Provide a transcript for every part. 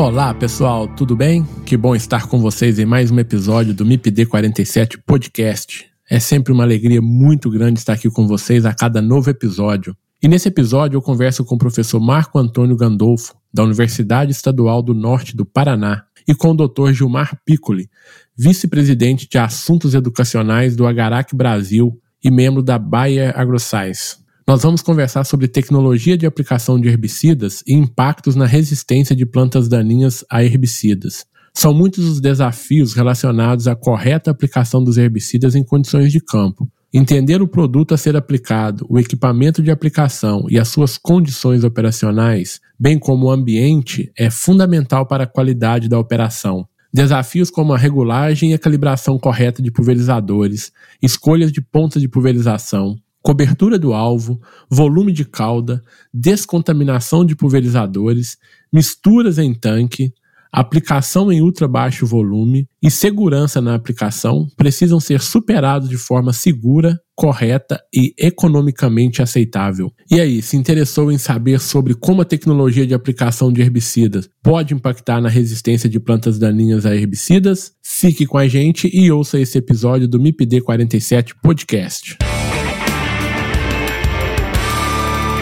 Olá pessoal, tudo bem? Que bom estar com vocês em mais um episódio do MIPD 47 Podcast. É sempre uma alegria muito grande estar aqui com vocês a cada novo episódio. E nesse episódio eu converso com o professor Marco Antônio Gandolfo, da Universidade Estadual do Norte do Paraná, e com o Dr. Gilmar Piccoli, vice-presidente de Assuntos Educacionais do Agarac Brasil e membro da Bayer AgroScience. Nós vamos conversar sobre tecnologia de aplicação de herbicidas e impactos na resistência de plantas daninhas a herbicidas. São muitos os desafios relacionados à correta aplicação dos herbicidas em condições de campo. Entender o produto a ser aplicado, o equipamento de aplicação e as suas condições operacionais, bem como o ambiente, é fundamental para a qualidade da operação. Desafios como a regulagem e a calibração correta de pulverizadores, escolhas de pontas de pulverização, cobertura do alvo, volume de cauda, descontaminação de pulverizadores, misturas em tanque, aplicação em ultra baixo volume e segurança na aplicação precisam ser superados de forma segura, correta e economicamente aceitável. E aí, se interessou em saber sobre como a tecnologia de aplicação de herbicidas pode impactar na resistência de plantas daninhas a herbicidas? Fique com a gente e ouça esse episódio do MIPD 47 Podcast.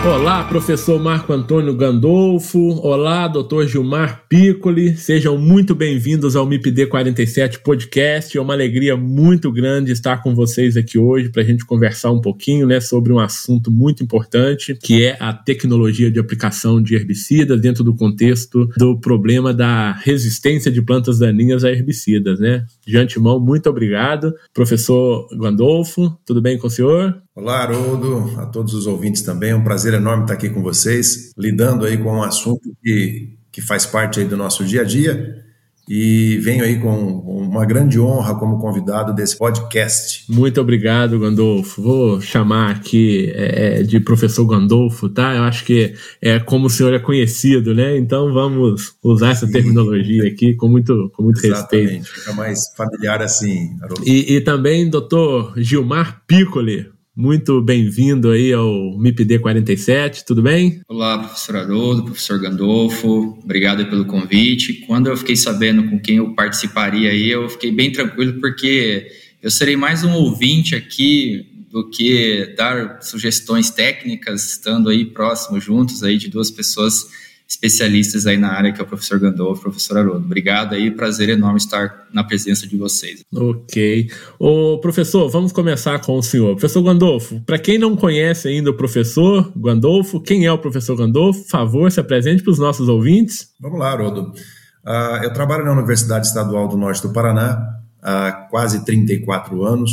Olá, professor Marco Antônio Gandolfo. Olá, doutor Gilmar Piccoli. Sejam muito bem-vindos ao MIPD 47 Podcast. É uma alegria muito grande estar com vocês aqui hoje para a gente conversar um pouquinho né, sobre um assunto muito importante, que é a tecnologia de aplicação de herbicidas dentro do contexto do problema da resistência de plantas daninhas a herbicidas. Né? De antemão, muito obrigado. Professor Gandolfo, tudo bem com o senhor? Olá, Haroldo, a todos os ouvintes também. É um prazer enorme estar aqui com vocês, lidando aí com um assunto que, que faz parte aí do nosso dia a dia e venho aí com uma grande honra como convidado desse podcast. Muito obrigado, Gandolfo. Vou chamar aqui é, é, de professor Gandolfo, tá? Eu acho que é como o senhor é conhecido, né? Então vamos usar essa terminologia aqui com muito, com muito Exatamente. respeito. Fica mais familiar assim, Haroldo. E, e também, doutor Gilmar Piccoli, muito bem-vindo aí ao MIPD 47, tudo bem? Olá, professor Haroldo, professor Gandolfo, obrigado pelo convite. Quando eu fiquei sabendo com quem eu participaria aí, eu fiquei bem tranquilo porque eu serei mais um ouvinte aqui do que dar sugestões técnicas, estando aí próximo, juntos aí de duas pessoas especialistas aí na área, que é o professor Gandolfo e o professor Haroldo. Obrigado aí, prazer enorme estar na presença de vocês. Ok. O professor, vamos começar com o senhor. Professor Gandolfo, para quem não conhece ainda o professor Gandolfo, quem é o professor Gandolfo? Por favor, se apresente para os nossos ouvintes. Vamos lá, Haroldo. Uh, eu trabalho na Universidade Estadual do Norte do Paraná há quase 34 anos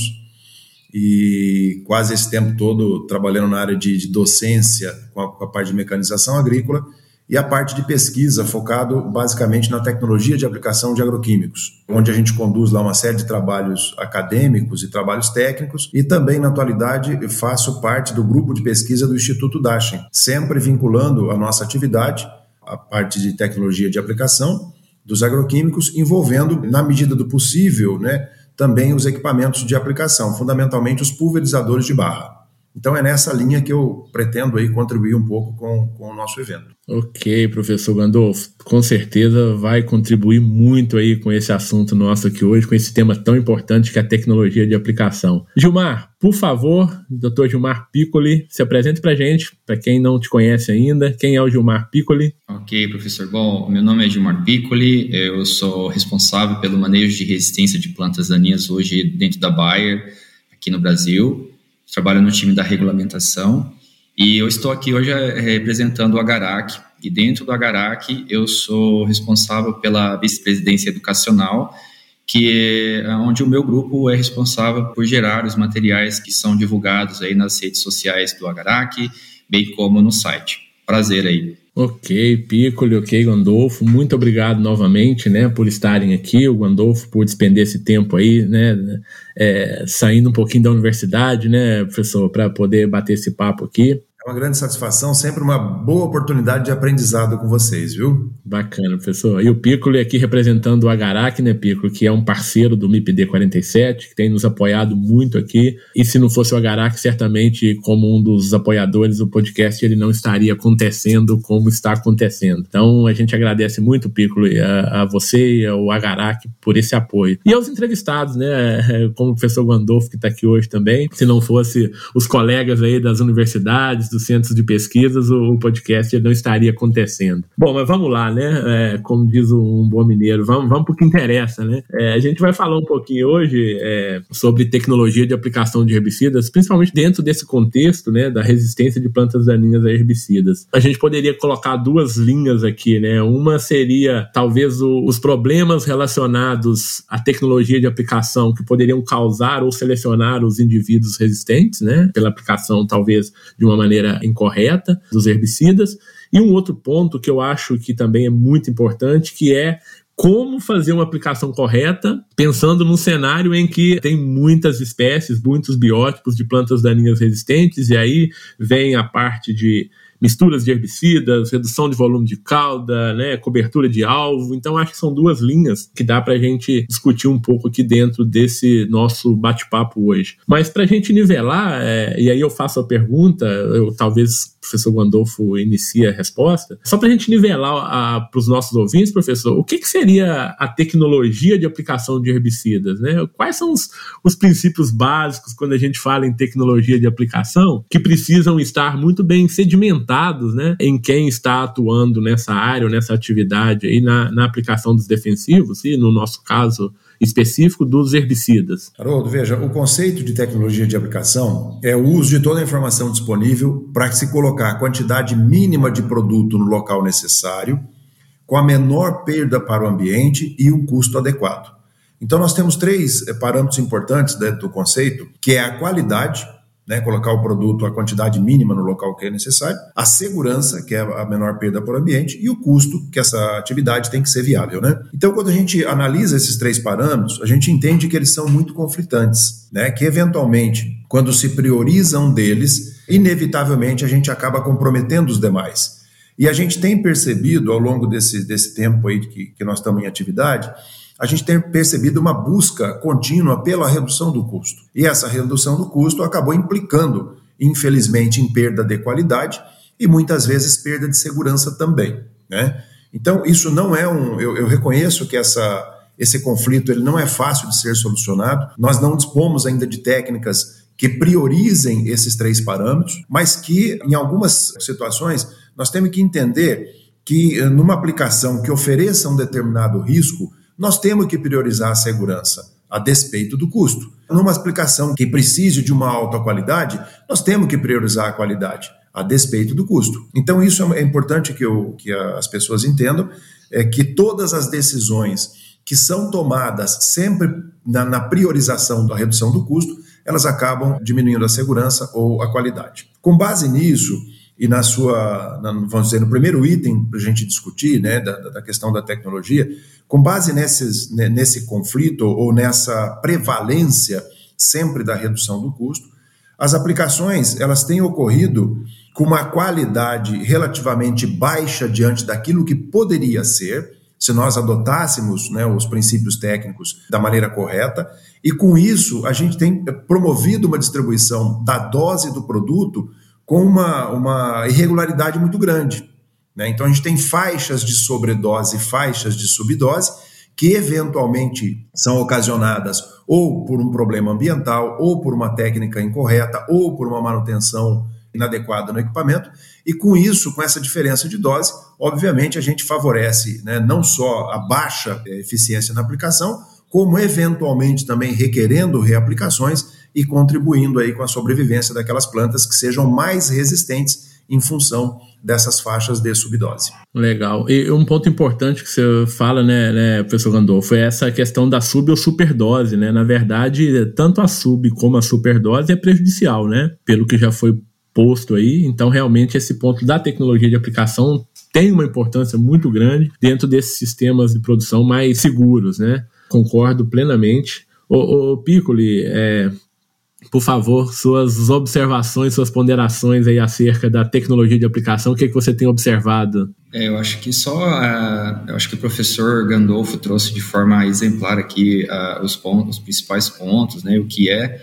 e quase esse tempo todo trabalhando na área de, de docência com a, com a parte de mecanização agrícola e a parte de pesquisa focado basicamente na tecnologia de aplicação de agroquímicos, onde a gente conduz lá uma série de trabalhos acadêmicos e trabalhos técnicos e também na atualidade faço parte do grupo de pesquisa do Instituto Daschen, sempre vinculando a nossa atividade a parte de tecnologia de aplicação dos agroquímicos, envolvendo na medida do possível, né, também os equipamentos de aplicação, fundamentalmente os pulverizadores de barra. Então é nessa linha que eu pretendo aí contribuir um pouco com, com o nosso evento. Ok, professor Gandolfo, com certeza vai contribuir muito aí com esse assunto nosso aqui hoje, com esse tema tão importante que é a tecnologia de aplicação. Gilmar, por favor, doutor Gilmar Piccoli, se apresente para gente, para quem não te conhece ainda, quem é o Gilmar Piccoli? Ok, professor. Bom, meu nome é Gilmar Piccoli, eu sou responsável pelo manejo de resistência de plantas daninhas hoje dentro da Bayer, aqui no Brasil trabalho no time da regulamentação e eu estou aqui hoje eh, representando o Agarac. E dentro do Agarac eu sou responsável pela vice-presidência educacional que é onde o meu grupo é responsável por gerar os materiais que são divulgados aí nas redes sociais do Agarac, bem como no site. Prazer aí. Ok, Piccoli, ok, Gandolfo, muito obrigado novamente, né, por estarem aqui, o Gandolfo por despender esse tempo aí, né, é, saindo um pouquinho da universidade, né, professor, para poder bater esse papo aqui. Uma grande satisfação, sempre uma boa oportunidade de aprendizado com vocês, viu? Bacana, professor. E o Piccolo aqui representando o Agarac, né, Piccolo, que é um parceiro do MIPD 47, que tem nos apoiado muito aqui. E se não fosse o Agarac, certamente, como um dos apoiadores do podcast, ele não estaria acontecendo como está acontecendo. Então, a gente agradece muito, Piccolo, a, a você e ao Agarac por esse apoio. E aos entrevistados, né, como o professor Gandolfo, que está aqui hoje também. Se não fosse os colegas aí das universidades, dos centros de pesquisas, o, o podcast não estaria acontecendo. Bom, mas vamos lá, né? É, como diz um bom mineiro, vamos, vamos para o que interessa, né? É, a gente vai falar um pouquinho hoje é, sobre tecnologia de aplicação de herbicidas, principalmente dentro desse contexto, né, da resistência de plantas daninhas a herbicidas. A gente poderia colocar duas linhas aqui, né? Uma seria talvez o, os problemas relacionados à tecnologia de aplicação que poderiam causar ou selecionar os indivíduos resistentes, né? Pela aplicação talvez de uma maneira maneira incorreta dos herbicidas. E um outro ponto que eu acho que também é muito importante, que é como fazer uma aplicação correta, pensando num cenário em que tem muitas espécies, muitos biótipos de plantas daninhas resistentes, e aí vem a parte de misturas de herbicidas, redução de volume de cauda, né, cobertura de alvo. Então, acho que são duas linhas que dá para a gente discutir um pouco aqui dentro desse nosso bate-papo hoje. Mas para a gente nivelar, é, e aí eu faço a pergunta, eu talvez professor Gandolfo inicia a resposta. Só para a gente nivelar para os nossos ouvintes, professor, o que, que, seria a tecnologia de aplicação de herbicidas? Né? Quais são os, os princípios básicos quando a gente fala em tecnologia de aplicação que precisam estar muito bem sedimentados né, em quem está atuando nessa área ou nessa atividade aí na, na aplicação dos defensivos e, no nosso caso, específico dos herbicidas. Haroldo, veja, o conceito de tecnologia de aplicação é o uso de toda a informação disponível para se colocar a quantidade mínima de produto no local necessário, com a menor perda para o ambiente e um custo adequado. Então, nós temos três eh, parâmetros importantes dentro do conceito, que é a qualidade, né, colocar o produto a quantidade mínima no local que é necessário, a segurança, que é a menor perda para o ambiente, e o custo, que essa atividade tem que ser viável. Né? Então, quando a gente analisa esses três parâmetros, a gente entende que eles são muito conflitantes, né? que eventualmente, quando se prioriza um deles, inevitavelmente a gente acaba comprometendo os demais. E a gente tem percebido ao longo desse, desse tempo aí que, que nós estamos em atividade, a gente tem percebido uma busca contínua pela redução do custo. E essa redução do custo acabou implicando, infelizmente, em perda de qualidade e muitas vezes perda de segurança também. Né? Então, isso não é um. Eu, eu reconheço que essa, esse conflito ele não é fácil de ser solucionado. Nós não dispomos ainda de técnicas que priorizem esses três parâmetros, mas que, em algumas situações, nós temos que entender que, numa aplicação que ofereça um determinado risco, nós temos que priorizar a segurança a despeito do custo. Numa aplicação que precise de uma alta qualidade, nós temos que priorizar a qualidade a despeito do custo. Então, isso é importante que, eu, que as pessoas entendam, é que todas as decisões que são tomadas sempre na, na priorização da redução do custo, elas acabam diminuindo a segurança ou a qualidade. Com base nisso, e na sua, na, vamos dizer, no primeiro item para a gente discutir, né, da, da, questão da tecnologia, com base nesses, nesse conflito ou nessa prevalência sempre da redução do custo, as aplicações elas têm ocorrido com uma qualidade relativamente baixa diante daquilo que poderia ser, se nós adotássemos né, os princípios técnicos da maneira correta, e com isso a gente tem promovido uma distribuição da dose do produto com uma, uma irregularidade muito grande. Né? Então a gente tem faixas de sobredose e faixas de subdose que eventualmente são ocasionadas ou por um problema ambiental, ou por uma técnica incorreta, ou por uma manutenção inadequada no equipamento, e com isso, com essa diferença de dose, obviamente a gente favorece né, não só a baixa eficiência na aplicação, como eventualmente também requerendo reaplicações e contribuindo aí com a sobrevivência daquelas plantas que sejam mais resistentes em função dessas faixas de subdose. Legal. E um ponto importante que você fala, né, né professor Gandolfo, é essa questão da sub ou superdose, né? Na verdade, tanto a sub como a superdose é prejudicial, né? Pelo que já foi posto aí. Então, realmente, esse ponto da tecnologia de aplicação tem uma importância muito grande dentro desses sistemas de produção mais seguros, né? Concordo plenamente. Ô Piccoli, é, por favor, suas observações, suas ponderações aí acerca da tecnologia de aplicação, o que, é que você tem observado? É, eu acho que só, eu acho que o professor Gandolfo trouxe de forma exemplar aqui uh, os, pontos, os principais pontos, né, o que é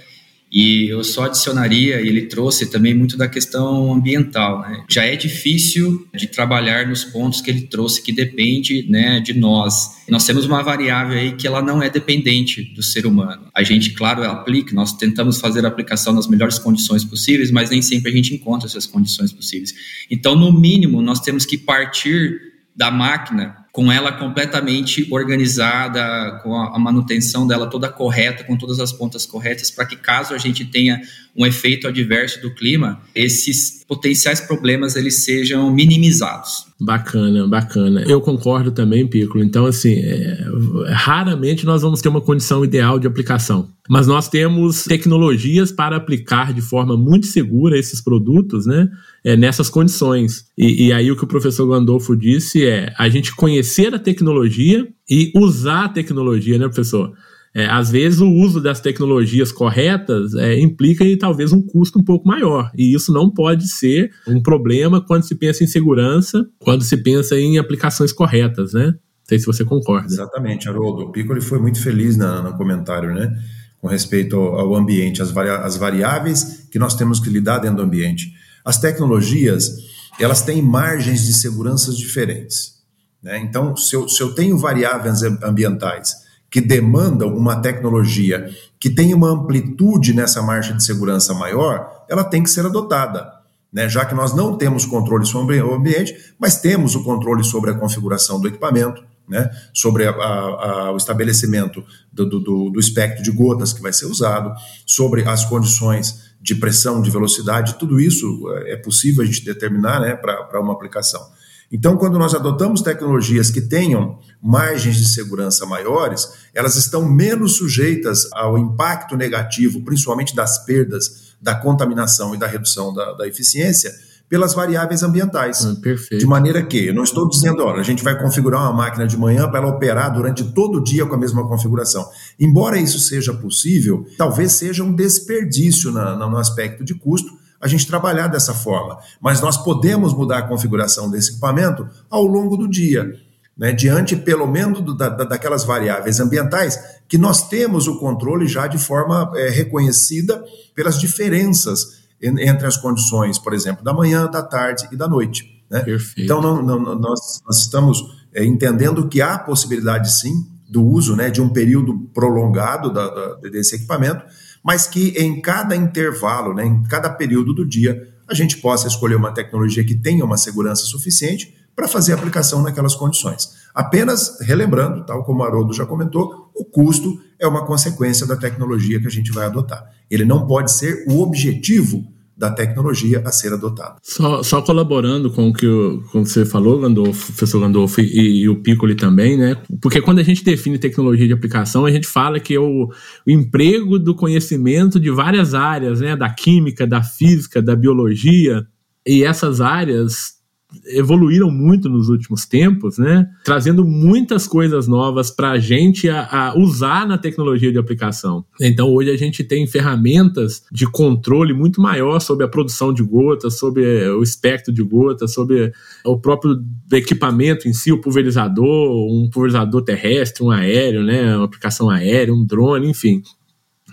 e eu só adicionaria, e ele trouxe também muito da questão ambiental. Né? Já é difícil de trabalhar nos pontos que ele trouxe, que depende né, de nós. Nós temos uma variável aí que ela não é dependente do ser humano. A gente, claro, aplica, nós tentamos fazer a aplicação nas melhores condições possíveis, mas nem sempre a gente encontra essas condições possíveis. Então, no mínimo, nós temos que partir da máquina com ela completamente organizada, com a, manutenção dela toda correta, com todas as pontas corretas, para que caso a gente tenha um efeito adverso do clima, esses potenciais problemas eles sejam minimizados. Bacana, bacana. Eu concordo também, Piccolo. Então, assim, é, raramente nós vamos ter uma condição ideal de aplicação. Mas nós temos tecnologias para aplicar de forma muito segura esses produtos, né? É, nessas condições. E, e, aí o que o professor Gandolfo disse é a gente conhecer a tecnologia e usar a tecnologia, né, professor? É, às vezes o uso das tecnologias corretas é, implica em talvez um custo um pouco maior. E isso não pode ser um problema quando se pensa em segurança, quando se pensa em aplicações corretas, né? Não sei se você concorda. Exatamente, Haroldo. O Piccoli foi muito feliz na, no comentário, né? Com respeito ao, ao ambiente, as, vari, as variáveis que nós temos que lidar dentro do ambiente. As tecnologias, elas têm margens de segurança diferentes. Né? Então, se eu, se eu tenho variáveis ambientais que demandam uma tecnologia que tem uma amplitude nessa margem de segurança maior, ela tem que ser adotada. Né? Já que nós não temos controle sobre o ambiente, mas temos o controle sobre a configuração do equipamento, né? sobre a, a, a, o estabelecimento do, do, do espectro de gotas que vai ser usado, sobre as condições de pressão, de velocidade, tudo isso é possível a gente determinar né, para uma aplicação. Então, quando nós adotamos tecnologias que tenham margens de segurança maiores, elas estão menos sujeitas ao impacto negativo, principalmente das perdas, da contaminação e da redução da, da eficiência, pelas variáveis ambientais. Ah, perfeito. De maneira que, eu não estou dizendo, olha, a gente vai configurar uma máquina de manhã para ela operar durante todo o dia com a mesma configuração. Embora isso seja possível, talvez seja um desperdício na, no aspecto de custo, a gente trabalhar dessa forma. Mas nós podemos mudar a configuração desse equipamento ao longo do dia, né, diante pelo menos do, da, daquelas variáveis ambientais que nós temos o controle já de forma é, reconhecida pelas diferenças entre as condições, por exemplo, da manhã, da tarde e da noite. Né? Então, não, não, nós, nós, estamos é, entendendo que há possibilidade, sim, do uso né, de um período prolongado da, da, desse equipamento, mas que em cada intervalo, né, em cada período do dia, a gente possa escolher uma tecnologia que tenha uma segurança suficiente para fazer a aplicação naquelas condições. Apenas relembrando, tal como o Haroldo já comentou, o custo é uma consequência da tecnologia que a gente vai adotar. Ele não pode ser o objetivo da tecnologia a ser adotada. Só, só colaborando com o que o, com você falou, Gandolfo, professor Gandolfo e, e, o Piccoli também, né? Porque quando a gente define tecnologia de aplicação, a gente fala que é o, o emprego do conhecimento de várias áreas, né? Da química, da física, da biologia, e essas áreas evoluíram muito nos últimos tempos, né? Trazendo muitas coisas novas para a gente usar na tecnologia de aplicação. Então hoje a gente tem ferramentas de controle muito maior sobre a produção de gotas, sobre o espectro de gotas, sobre o próprio equipamento em si, o pulverizador, um pulverizador terrestre, um aéreo, né? Uma aplicação aérea, um drone, enfim.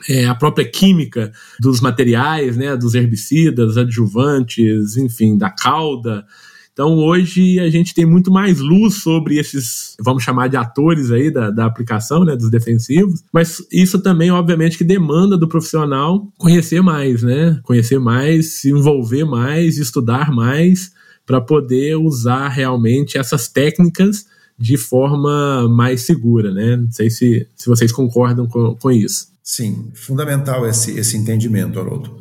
É, a própria química dos materiais, né, dos herbicidas, adjuvantes, enfim, da cauda, então hoje a gente tem muito mais luz sobre esses, vamos chamar de atores aí da, da aplicação, né, dos defensivos, mas isso também, obviamente, que demanda do profissional conhecer mais, né? Conhecer mais, se envolver mais, estudar mais para poder usar realmente essas técnicas de forma mais segura, né? Não sei se, se vocês concordam com, com isso. Sim, fundamental esse, esse entendimento, Haroldo.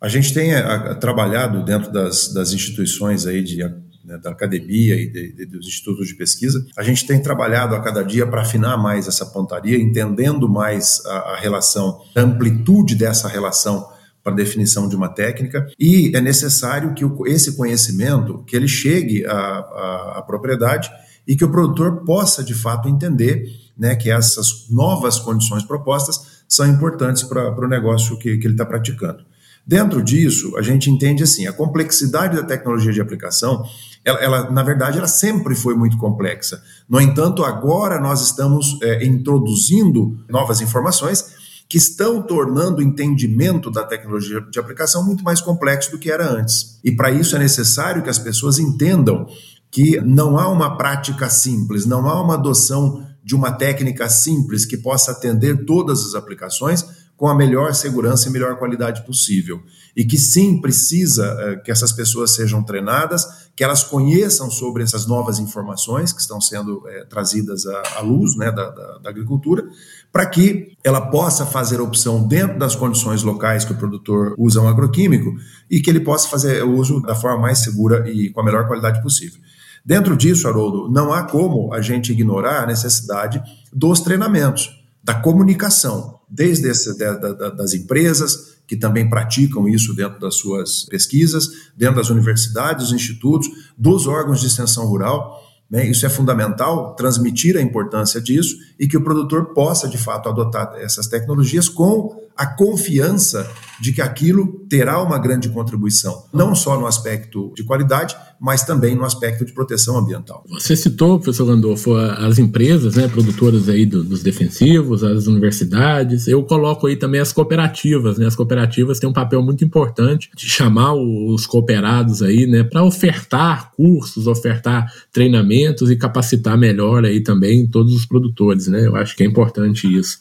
A gente tem a, a, trabalhado dentro das, das instituições aí de né, da academia e de, de, dos institutos de pesquisa, a gente tem trabalhado a cada dia para afinar mais essa pontaria, entendendo mais a, a relação, a amplitude dessa relação para definição de uma técnica e é necessário que o, esse conhecimento que ele chegue à, à, propriedade e que o produtor possa de fato entender né, que essas novas condições propostas são importantes para o negócio que, que ele está praticando. Dentro disso, a gente entende assim, a complexidade da tecnologia de aplicação, ela, ela na verdade, ela sempre foi muito complexa. No entanto, agora nós estamos é, introduzindo novas informações que estão tornando o entendimento da tecnologia de aplicação muito mais complexo do que era antes. E para isso é necessário que as pessoas entendam que não há uma prática simples, não há uma adoção de uma técnica simples que possa atender todas as aplicações, com a melhor segurança e melhor qualidade possível. E que sim, precisa é, que essas pessoas sejam treinadas, que elas conheçam sobre essas novas informações que estão sendo é, trazidas à, à, luz né, da, da, da agricultura, para que ela possa fazer a opção dentro das condições locais que o produtor usa um agroquímico e que ele possa fazer o uso da forma mais segura e com a melhor qualidade possível. Dentro disso, Haroldo, não há como a gente ignorar a necessidade dos treinamentos, da comunicação desde esse, da, da, das empresas, que também praticam isso dentro das suas pesquisas, dentro das universidades, dos institutos, dos órgãos de extensão rural. Né? Isso é fundamental, transmitir a importância disso e que o produtor possa, de fato, adotar essas tecnologias com a confiança de que aquilo terá uma grande contribuição, não só no aspecto de qualidade, mas também no aspecto de proteção ambiental. Você citou, professor Gandolfo, as empresas, né, produtoras aí dos defensivos, as universidades. Eu coloco aí também as cooperativas, né? As cooperativas têm um papel muito importante de chamar os cooperados aí, né, para ofertar cursos, ofertar treinamentos e capacitar melhor aí também todos os produtores, né? Eu acho que é importante isso.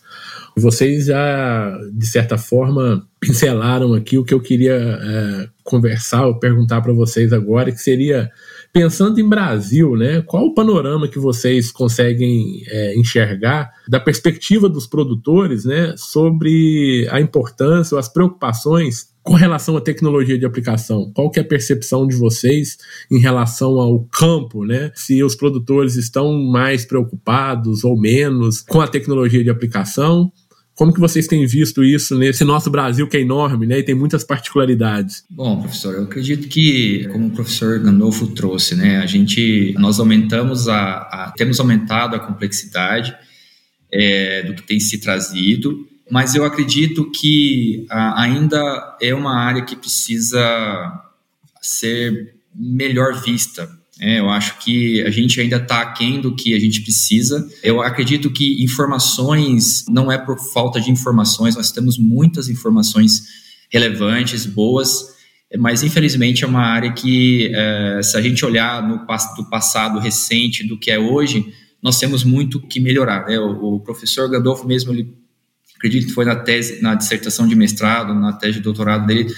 Vocês já, de certa forma, pincelaram aqui o que eu queria é, conversar ou perguntar para vocês agora, que seria, pensando em Brasil, né, qual o panorama que vocês conseguem é, enxergar da perspectiva dos produtores né, sobre a importância ou as preocupações com relação à tecnologia de aplicação, qual que é a percepção de vocês em relação ao campo, né? Se os produtores estão mais preocupados ou menos com a tecnologia de aplicação como que vocês têm visto isso nesse nosso Brasil que é enorme, né, e tem muitas particularidades? Bom, professor, eu acredito que, como o professor Gandolfo trouxe, né, a gente, nós aumentamos a, a temos aumentado a complexidade é, do que tem se trazido, mas eu acredito que a, ainda é uma área que precisa ser melhor vista é, eu acho que a gente ainda está aquém do que a gente precisa. Eu acredito que informações não é por falta de informações, nós temos muitas informações relevantes, boas, mas infelizmente é uma área que, é, se a gente olhar no do passado recente do que é hoje, nós temos muito que melhorar. Né? O, o professor Gandolfo mesmo, ele acredito que foi na tese, na dissertação de mestrado, na tese de doutorado dele,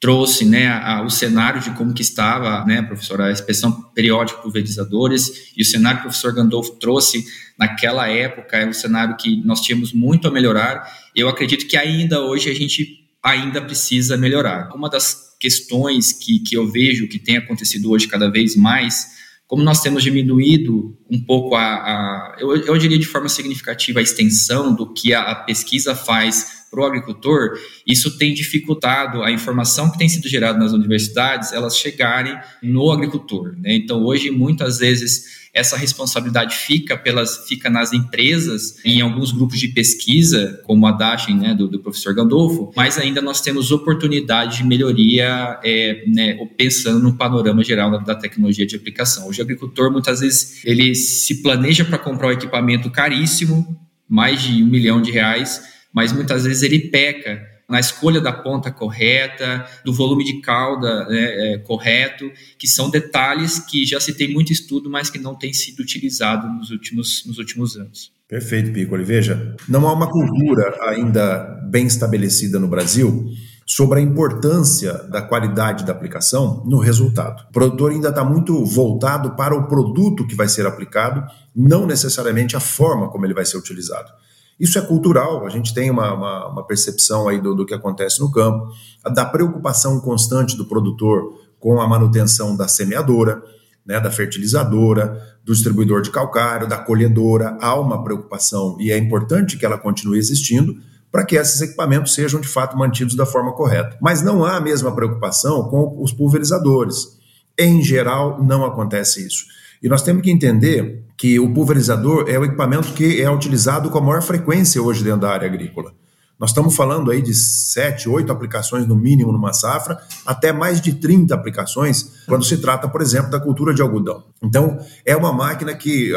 trouxe né, a, o cenário de como que estava, né, professor, a inspeção periódica pulverizadores, e o cenário que o professor Gandolfo trouxe naquela época é um cenário que nós tínhamos muito a melhorar. Eu acredito que ainda hoje a gente ainda precisa melhorar. Uma das questões que, que eu vejo que tem acontecido hoje cada vez mais, como nós temos diminuído um pouco a, a eu, eu diria de forma significativa a extensão do que a, a pesquisa faz para o agricultor, isso tem dificultado a informação que tem sido gerada nas universidades, elas chegarem no agricultor. Né? Então, hoje, muitas vezes, essa responsabilidade fica, pelas, fica nas empresas, em alguns grupos de pesquisa, como a Dashin, né, do, do, professor Gandolfo, mas ainda nós temos oportunidade de melhoria é, né, pensando no panorama geral da, da, tecnologia de aplicação. Hoje, o agricultor, muitas vezes, ele se planeja para comprar um equipamento caríssimo, mais de um milhão de reais, mas muitas vezes ele peca na escolha da ponta correta, do volume de cauda né, é, correto, que são detalhes que já se tem muito estudo, mas que não tem sido utilizado nos últimos, nos últimos anos. Perfeito, Piccoli. Veja, não há uma cultura ainda bem estabelecida no Brasil sobre a importância da qualidade da aplicação no resultado. O produtor ainda está muito voltado para o produto que vai ser aplicado, não necessariamente a forma como ele vai ser utilizado. Isso é cultural, a gente tem uma, uma, uma percepção aí do, do que acontece no campo, da preocupação constante do produtor com a manutenção da semeadora, né, da fertilizadora, do distribuidor de calcário, da colhedora, há uma preocupação e é importante que ela continue existindo para que esses equipamentos sejam de fato mantidos da forma correta. Mas não há a mesma preocupação com os pulverizadores. Em geral, não acontece isso. E nós temos que entender que o pulverizador é o equipamento que é utilizado com a maior frequência hoje dentro da área agrícola. Nós estamos falando aí de 7, 8 aplicações no mínimo numa safra, até mais de 30 aplicações quando se trata, por exemplo, da cultura de algodão. Então, é uma máquina que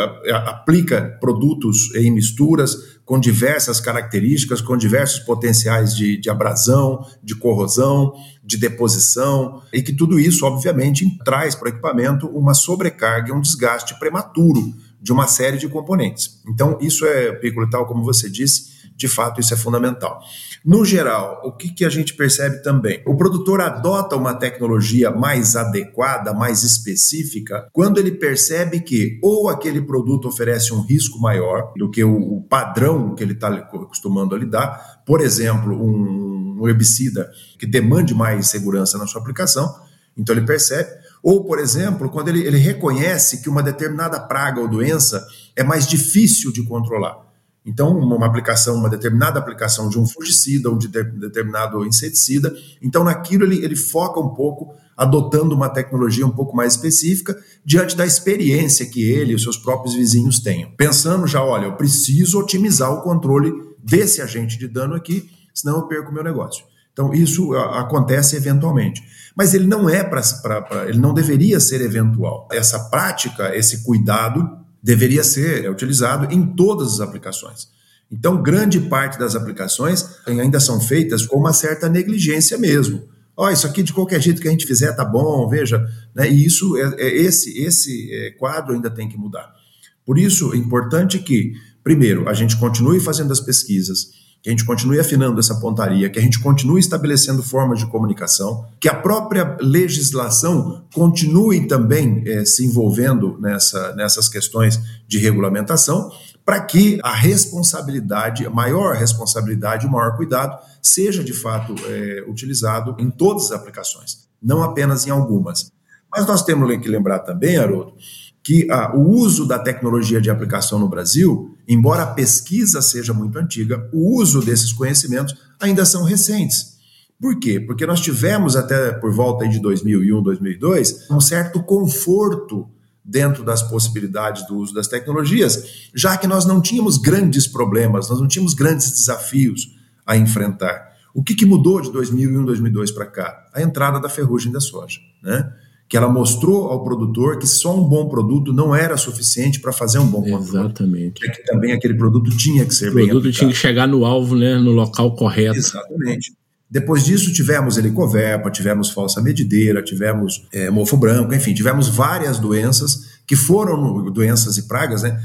aplica produtos em misturas com diversas características, com diversos potenciais de, de abrasão, de corrosão, de deposição, e que tudo isso, obviamente, traz para o equipamento uma sobrecarga, um desgaste prematuro de uma série de componentes. Então, isso é, Piccolo, tal como você disse, de fato, isso é fundamental. No geral, o que, que a gente percebe também? O produtor adota uma tecnologia mais adequada, mais específica, quando ele percebe que ou aquele produto oferece um risco maior do que o, padrão que ele está acostumando a lidar, por exemplo, um, um herbicida que demande mais segurança na sua aplicação, então ele percebe. Ou, por exemplo, quando ele, ele reconhece que uma determinada praga ou doença é mais difícil de controlar. Então, uma aplicação, uma determinada aplicação de um fungicida ou de, determinado inseticida, então naquilo ele, ele foca um pouco, adotando uma tecnologia um pouco mais específica, diante da experiência que ele e os seus próprios vizinhos tenham. Pensando já, olha, eu preciso otimizar o controle desse agente de dano aqui, senão eu perco o meu negócio. Então, isso acontece eventualmente. Mas ele não é para. Ele não deveria ser eventual. Essa prática, esse cuidado, deveria ser utilizado em todas as aplicações. Então, grande parte das aplicações ainda são feitas com uma certa negligência mesmo. Ó, oh, isso aqui de qualquer jeito que a gente fizer tá bom, veja, né? E isso é, é esse esse é, quadro ainda tem que mudar. Por isso, é importante que, primeiro, a gente continue fazendo as pesquisas, que a gente continue afinando essa pontaria, que a gente continue estabelecendo formas de comunicação, que a própria legislação continue também é, se envolvendo nessa, nessas questões de regulamentação, para que a responsabilidade, a maior responsabilidade, o maior cuidado, seja de fato é, utilizado em todas as aplicações, não apenas em algumas. Mas nós temos que lembrar também, Haroldo, que o uso da tecnologia de aplicação no Brasil, embora a pesquisa seja muito antiga, o uso desses conhecimentos ainda são recentes. Por quê? Porque nós tivemos até por volta de 2001, 2002, um certo conforto dentro das possibilidades do uso das tecnologias, já que nós não tínhamos grandes problemas, nós não tínhamos grandes desafios a enfrentar. O que, que mudou de 2001, 2002 para cá? A entrada da ferrugem da soja, né? Que ela mostrou ao produtor que só um bom produto não era suficiente para fazer um bom controle. Exatamente. É que também aquele produto tinha que ser o bem O produto tinha que chegar no alvo, né, no local correto. Exatamente. Depois disso, tivemos helicoverpa, tivemos falsa medideira, tivemos é, mofo branco, enfim, tivemos várias doenças que foram doenças e pragas, né?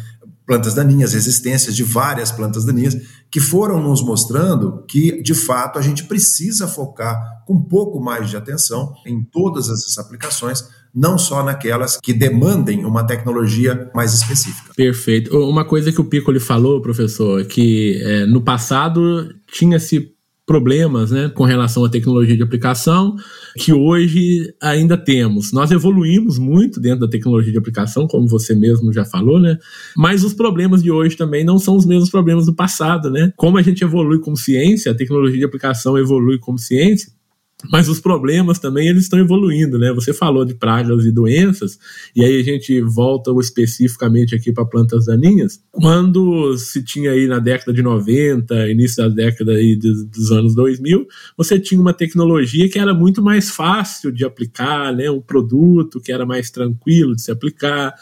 Plantas daninhas, resistências de várias plantas daninhas, que foram nos mostrando que, de fato, a gente precisa focar com um pouco mais de atenção em todas essas aplicações, não só naquelas que demandem uma tecnologia mais específica. Perfeito. Uma coisa que o Piccoli falou, professor, é que é, no passado tinha-se problemas né, com relação à tecnologia de aplicação que hoje ainda temos. Nós evoluímos muito dentro da tecnologia de aplicação, como você mesmo já falou, né? Mas os problemas de hoje também não são os mesmos problemas do passado, né? Como a gente evolui como ciência, a tecnologia de aplicação evolui como ciência, mas os problemas também eles estão evoluindo, né? Você falou de pragas e doenças, e aí a gente volta especificamente aqui para plantas daninhas. Quando se tinha aí na década de 90, início da década aí dos, dos anos 2000, você tinha uma tecnologia que era muito mais fácil de aplicar, né? Um produto que era mais tranquilo de se aplicar,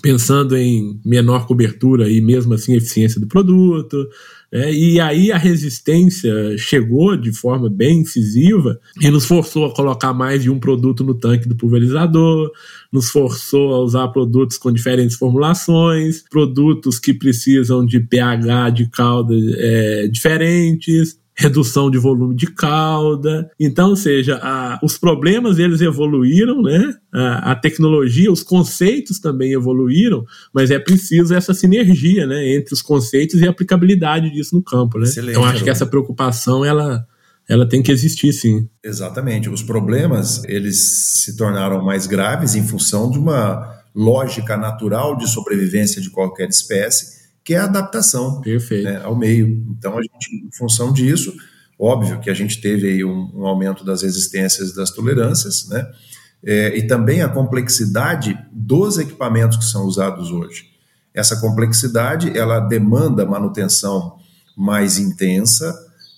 pensando em menor cobertura e mesmo assim eficiência do produto. É, e aí a resistência chegou de forma bem incisiva e nos forçou a colocar mais de um produto no tanque do pulverizador, nos forçou a usar produtos com diferentes formulações, produtos que precisam de pH de calda é, diferentes. Redução de volume de cauda. Então, ou seja, a, os problemas eles evoluíram, né? A, a, tecnologia, os conceitos também evoluíram, mas é preciso essa sinergia, né, entre os conceitos e a aplicabilidade disso no campo, né? Excelente, então, acho que essa preocupação ela ela tem que existir, sim. Exatamente. Os problemas eles se tornaram mais graves em função de uma lógica natural de sobrevivência de qualquer espécie que é a adaptação né, ao meio. Então, a gente, em função disso, óbvio que a gente teve aí um, um aumento das resistências e das tolerâncias, né? É, e também a complexidade dos equipamentos que são usados hoje. Essa complexidade ela demanda manutenção mais intensa,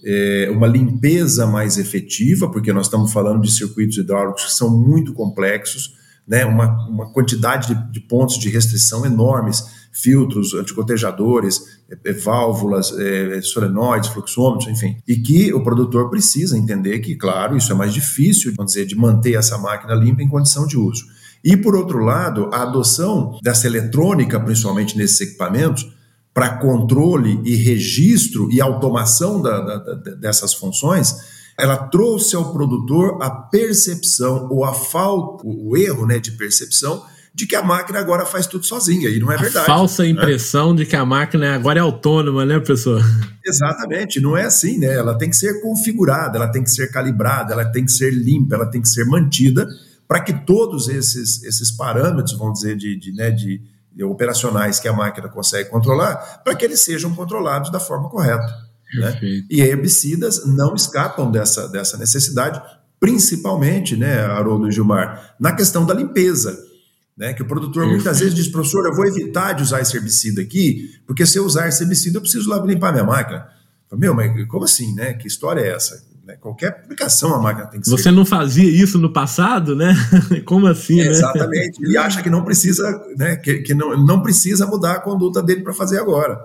é, uma limpeza mais efetiva, porque nós estamos falando de circuitos hidráulicos que são muito complexos, né, uma, uma quantidade de, de pontos de restrição enormes filtros, anticotejadores, é, é, válvulas, é, solenoides, fluxômetros, enfim. E que o produtor precisa entender que, claro, isso é mais difícil, vamos dizer, de manter essa máquina limpa em condição de uso. E, por outro lado, a adoção dessa eletrônica, principalmente nesses equipamentos, para controle e registro e automação da, da, da, dessas funções, ela trouxe ao produtor a percepção ou a falta, o erro né, de percepção de que a máquina agora faz tudo sozinha, e não é verdade. A falsa né? impressão de que a máquina agora é autônoma, né, professor? Exatamente, não é assim, né? Ela tem que ser configurada, ela tem que ser calibrada, ela tem que ser limpa, ela tem que ser mantida para que todos esses, esses parâmetros, vamos dizer, de, de, né, de, de operacionais que a máquina consegue controlar, para que eles sejam controlados da forma correta. Né? E herbicidas não escapam dessa, dessa necessidade, principalmente, né, Haroldo e Gilmar, na questão da limpeza. Né, que o produtor muitas vezes diz, professor, eu vou evitar de usar esse herbicida aqui, porque se eu usar esse herbicida eu preciso lá limpar minha máquina. Meu, mas como assim, né? Que história é essa? Né, qualquer aplicação a máquina tem que Você ser. Você não fazia isso no passado, né? Como assim, é, né? Exatamente. Ele acha que não precisa, né? Que, que não, não precisa mudar a conduta dele para fazer agora.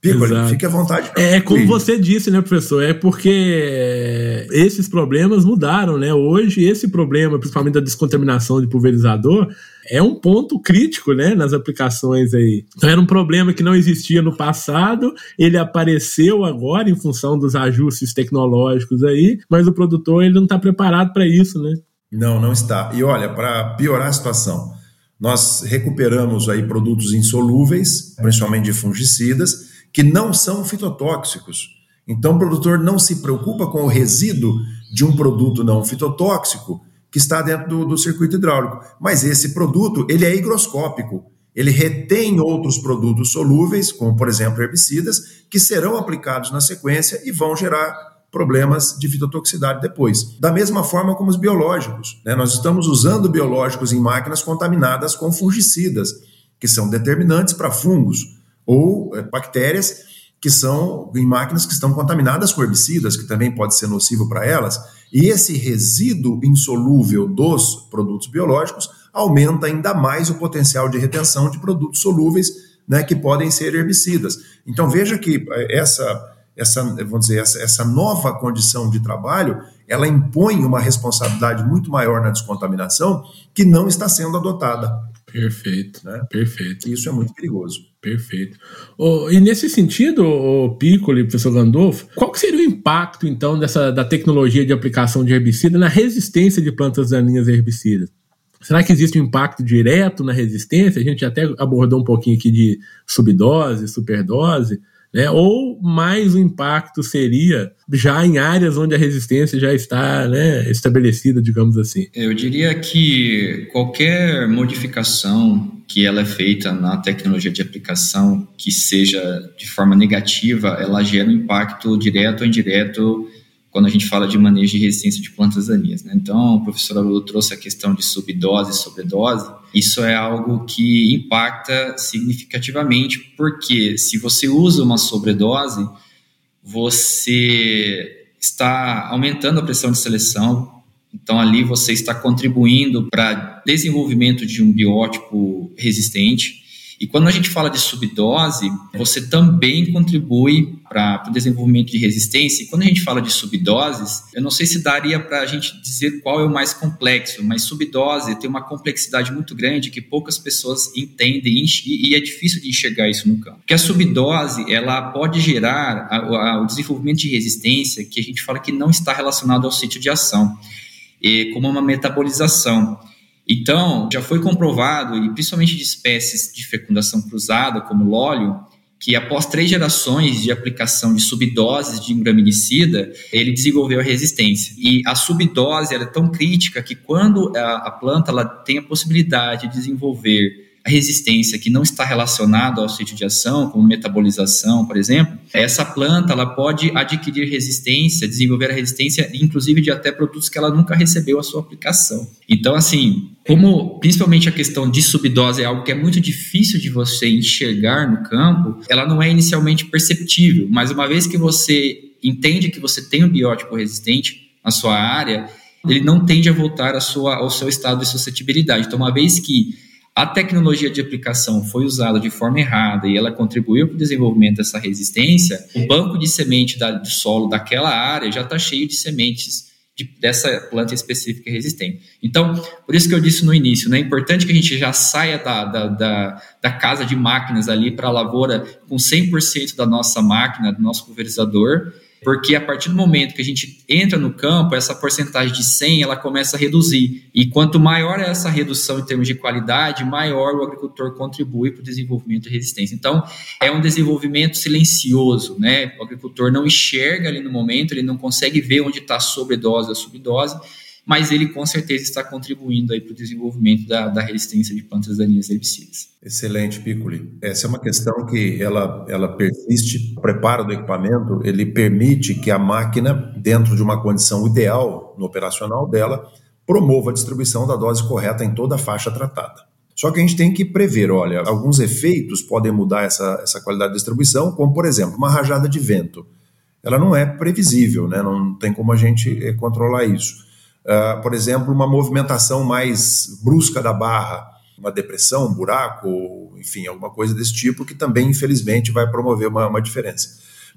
Piccoli, fique à vontade. É como você disse, né, professor? É porque esses problemas mudaram, né? Hoje, esse problema, principalmente da descontaminação de pulverizador, é um ponto crítico, né, nas aplicações aí. Então, era um problema que não existia no passado, ele apareceu agora em função dos ajustes tecnológicos aí, mas o produtor ele não está preparado para isso, né? Não, não está. E olha, para piorar a situação, nós recuperamos aí produtos insolúveis, principalmente de fungicidas, que não são fitotóxicos. Então, o produtor não se preocupa com o resíduo de um produto não fitotóxico que está dentro do, do circuito hidráulico. Mas esse produto, ele é higroscópico. Ele retém outros produtos solúveis, como, por exemplo, herbicidas, que serão aplicados na sequência e vão gerar problemas de fitotoxicidade depois. Da mesma forma como os biológicos. Né? Nós estamos usando biológicos em máquinas contaminadas com fungicidas, que são determinantes para fungos ou é, bactérias que são em máquinas que estão contaminadas com herbicidas, que também pode ser nocivo para elas, e esse resíduo insolúvel dos produtos biológicos aumenta ainda mais o potencial de retenção de produtos solúveis, né, que podem ser herbicidas. Então veja que é, essa essa, vamos dizer, essa, essa nova condição de trabalho, ela impõe uma responsabilidade muito maior na descontaminação que não está sendo adotada. Perfeito, né? perfeito. E isso é muito perigoso. Perfeito. Oh, e nesse sentido, oh, Piccoli, professor Gandolfo, qual que seria o impacto, então, dessa, da tecnologia de aplicação de herbicida na resistência de plantas daninhas a herbicidas? Será que existe um impacto direto na resistência? A gente até abordou um pouquinho aqui de subdose, superdose né? Ou mais o impacto seria já em áreas onde a resistência já está né, estabelecida, digamos assim? Eu diria que qualquer modificação que ela é feita na tecnologia de aplicação que seja de forma negativa, ela gera um impacto direto ou indireto quando a gente fala de manejo de resistência de plantas daninhas. Né? Então, o professor Arulu trouxe a questão de subdose e sobredose. Isso é algo que impacta significativamente, porque se você usa uma sobredose, você está aumentando a pressão de seleção, então ali você está contribuindo para desenvolvimento de um biótipo resistente E quando a gente fala de subdose, você também contribui para o desenvolvimento de resistência. E quando a gente fala de subdoses, eu não sei se daria para a gente dizer qual é o mais complexo, mas subdose tem uma complexidade muito grande que poucas pessoas entendem e é difícil de enxergar isso no campo. Porque a subdose ela pode gerar a, a, o desenvolvimento de resistência que a gente fala que não está relacionado ao sítio de ação, e como uma metabolização. Então, já foi comprovado, e principalmente de espécies de fecundação cruzada, como lólio, que após três gerações de aplicação de subdoses de graminicida, ele desenvolveu a resistência. E a subdose é tão crítica que quando a, a planta ela tem a possibilidade de desenvolver a resistência que não está relacionada ao sítio de ação, como metabolização, por exemplo, essa planta ela pode adquirir resistência, desenvolver a resistência, inclusive de até produtos que ela nunca recebeu a sua aplicação. Então, assim, como principalmente a questão de subdose é algo que é muito difícil de você enxergar no campo, ela não é inicialmente perceptível, mas uma vez que você entende que você tem um biótipo resistente na sua área, ele não tende a voltar sua, ao seu estado de suscetibilidade. Então, uma vez que a tecnologia de aplicação foi usada de forma errada e ela contribuiu para o desenvolvimento dessa resistência, o banco de semente da, do solo daquela área já está cheio de sementes de, dessa planta específica resistente. Então, por isso que eu disse no início, né, é importante que a gente já saia da, da, da, da casa de máquinas ali para a lavoura com 100% da nossa máquina, do nosso pulverizador, porque a partir do momento que a gente entra no campo, essa porcentagem de 100 ela começa a reduzir. E quanto maior é essa redução em termos de qualidade, maior o agricultor contribui para o desenvolvimento de resistência. Então, é um desenvolvimento silencioso, né? O agricultor não enxerga ali no momento, ele não consegue ver onde está a sobredose ou subdose, mas ele com certeza está contribuindo aí para o desenvolvimento da, da, resistência de plantas daninhas herbicidas. Excelente, Piccoli. Essa é uma questão que ela, ela persiste. O preparo do equipamento, ele permite que a máquina, dentro de uma condição ideal no operacional dela, promova a distribuição da dose correta em toda a faixa tratada. Só que a gente tem que prever, olha, alguns efeitos podem mudar essa, essa qualidade de distribuição, como, por exemplo, uma rajada de vento. Ela não é previsível, né? não tem como a gente eh, controlar isso. Uh, por exemplo, uma movimentação mais brusca da barra, uma depressão, um buraco, enfim, alguma coisa desse tipo, que também, infelizmente, vai promover uma, uma diferença.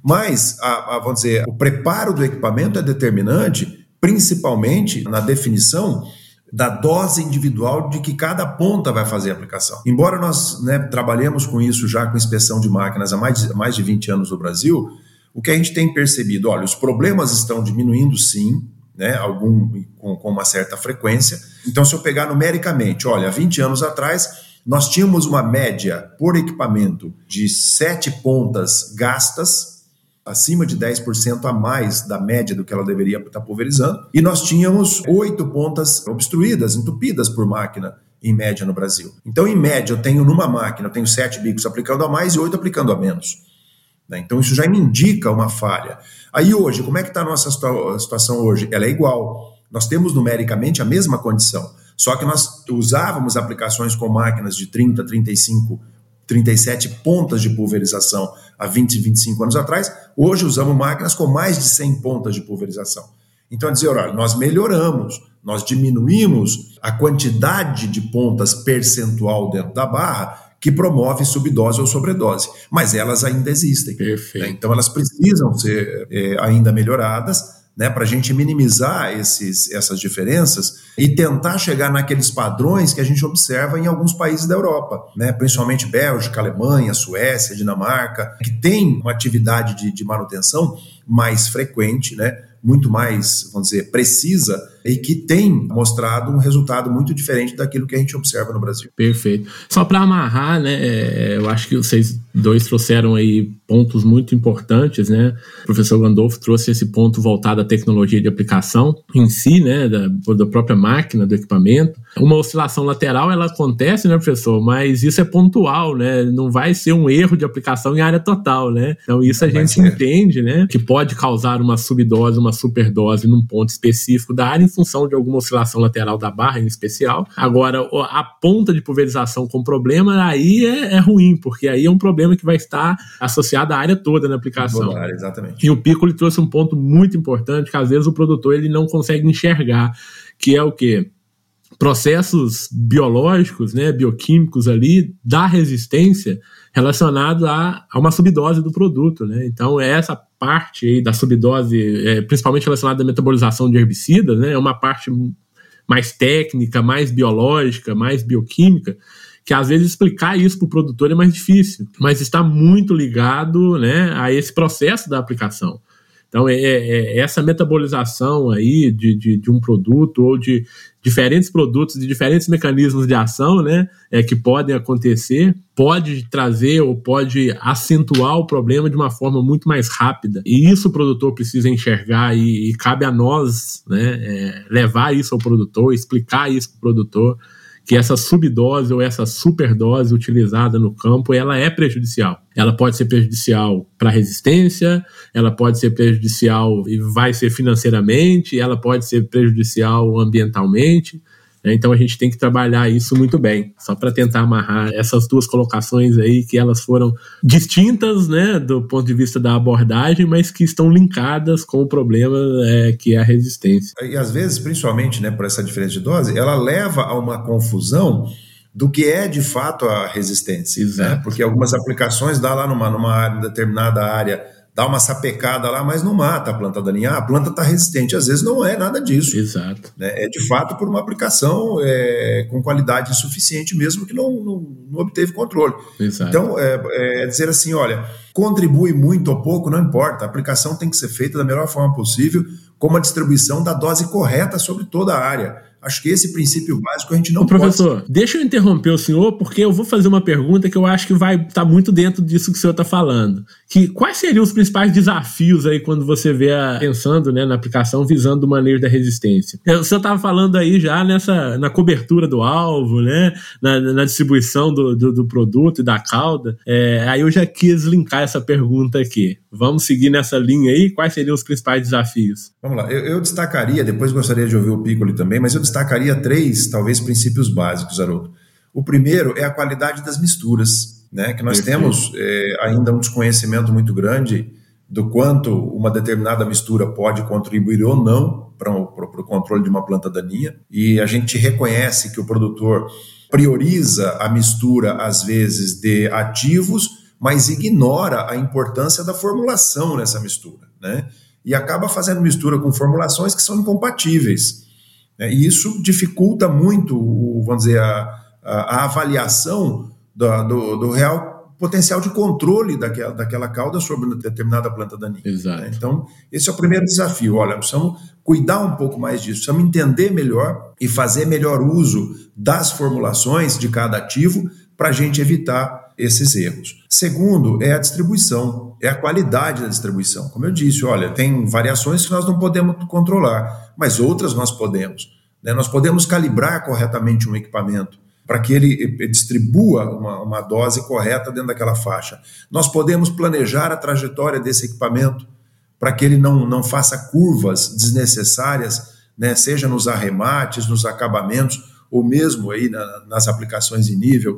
Mas, a, a, vamos dizer, o preparo do equipamento é determinante, principalmente na definição da dose individual de que cada ponta vai fazer a aplicação. Embora nós né, trabalhemos com isso já com inspeção de máquinas há mais mais de 20 anos no Brasil, o que a gente tem percebido, olha, os problemas estão diminuindo sim, né, algum com, com, uma certa frequência. Então, se eu pegar numericamente, olha, 20 anos atrás, nós tínhamos uma média por equipamento de sete pontas gastas, acima de 10% a mais da média do que ela deveria estar pulverizando, e nós tínhamos oito pontas obstruídas, entupidas por máquina, em média no Brasil. Então, em média, eu tenho numa máquina, eu tenho sete bicos aplicando a mais e oito aplicando a menos. Né? Então, isso já me indica uma falha. Aí hoje, como é que está a nossa situação hoje? Ela é igual. Nós temos numericamente a mesma condição, só que nós usávamos aplicações com máquinas de 30, 35, 37 pontas de pulverização há 20, 25 anos atrás. Hoje usamos máquinas com mais de 100 pontas de pulverização. Então, é dizer, olha, nós melhoramos, nós diminuímos a quantidade de pontas percentual dentro da barra, que promove subdose ou sobredose, mas elas ainda existem. Perfeito. Né? Então elas precisam ser é, ainda melhoradas né, para a gente minimizar esses, essas diferenças e tentar chegar naqueles padrões que a gente observa em alguns países da Europa, né, principalmente Bélgica, Alemanha, Suécia, Dinamarca, que tem uma atividade de, de manutenção mais frequente, né, muito mais, vamos dizer, precisa e que tem mostrado um resultado muito diferente daquilo que a gente observa no Brasil. Perfeito. Só para amarrar, né, é, eu acho que vocês dois trouxeram aí pontos muito importantes, né? O professor Gandolfo trouxe esse ponto voltado à tecnologia de aplicação em si, né, da, da própria máquina, do equipamento. Uma oscilação lateral, ela acontece, né, professor? Mas isso é pontual, né? Não vai ser um erro de aplicação em área total, né? Então isso a gente entende, né, que pode causar uma subdose, uma superdose num ponto específico da área função de alguma oscilação lateral da barra em especial. Agora, a ponta de pulverização com problema, aí é, é ruim, porque aí é um problema que vai estar associado à área toda na aplicação. Área, exatamente. E o Piccoli trouxe um ponto muito importante, que às vezes o produtor ele não consegue enxergar, que é o quê? processos biológicos, né, bioquímicos ali da resistência relacionado a, a uma subdose do produto, né? Então essa parte aí da subdose, é, principalmente relacionada à metabolização de herbicidas, né, é uma parte mais técnica, mais biológica, mais bioquímica, que às vezes explicar isso para o produtor é mais difícil, mas está muito ligado né, a esse processo da aplicação. Então, é, é, é essa metabolização aí de, de, de, um produto ou de diferentes produtos, de diferentes mecanismos de ação, né, é, que podem acontecer, pode trazer ou pode acentuar o problema de uma forma muito mais rápida. E isso o produtor precisa enxergar e, e cabe a nós né, é, levar isso ao produtor, explicar isso para o produtor que essa subdose ou essa superdose utilizada no campo, ela é prejudicial. Ela pode ser prejudicial para a resistência, ela pode ser prejudicial e vai ser financeiramente, ela pode ser prejudicial ambientalmente. Né? Então a gente tem que trabalhar isso muito bem, só para tentar amarrar essas duas colocações aí que elas foram distintas, né, do ponto de vista da abordagem, mas que estão linkadas com o problema é, que é a resistência. E às vezes, principalmente, né, por essa diferença de dose, ela leva a uma confusão do que é de fato a resistência, né? porque algumas aplicações dá lá numa, numa determinada área dá uma sapecada lá, mas não mata a planta daninha. Ah, a planta está resistente. Às vezes não é nada disso. Exato. Né? É de fato por uma aplicação é, com qualidade insuficiente mesmo que não, não, não obteve controle. Exato. Então, é, é, dizer assim, olha, contribui muito ou pouco, não importa. A aplicação tem que ser feita da melhor forma possível, com uma distribuição da dose correta sobre toda a área. Acho que esse princípio básico a gente não Ô, Professor, pode... deixa eu interromper o senhor, porque eu vou fazer uma pergunta que eu acho que vai estar tá muito dentro disso que o senhor está falando. Que quais seriam os principais desafios aí quando você vê a, pensando né, na aplicação visando o manejo da resistência? O senhor estava falando aí já nessa na cobertura do alvo, né, na, na distribuição do, do, do, produto e da cauda. É, aí eu já quis linkar essa pergunta aqui. Vamos seguir nessa linha aí? Quais seriam os principais desafios? Vamos lá, eu, eu destacaria, depois gostaria de ouvir o Piccoli também, mas eu destacaria três, talvez, princípios básicos, Haroldo. O primeiro é a qualidade das misturas, né? que nós Perfeito. temos é, ainda um desconhecimento muito grande do quanto uma determinada mistura pode contribuir ou não para o controle de uma planta daninha. E a gente reconhece que o produtor prioriza a mistura, às vezes, de ativos, mas ignora a importância da formulação nessa mistura. Né? E acaba fazendo mistura com formulações que são incompatíveis. Né? E isso dificulta muito, vamos dizer, a, a, a avaliação do, do, do, real potencial de controle daquela, daquela cauda sobre uma determinada planta daninha. Exato. Né? Então, esse é o primeiro desafio. Olha, precisamos cuidar um pouco mais disso, precisamos entender melhor e fazer melhor uso das formulações de cada ativo para a gente evitar esses erros. Segundo, é a distribuição, é a qualidade da distribuição. Como eu disse, olha, tem variações que nós não podemos controlar, mas outras nós podemos. Né? Nós podemos calibrar corretamente um equipamento para que ele distribua uma, uma dose correta dentro daquela faixa. Nós podemos planejar a trajetória desse equipamento para que ele não, não faça curvas desnecessárias, né? seja nos arremates, nos acabamentos, ou mesmo aí na, nas aplicações em nível.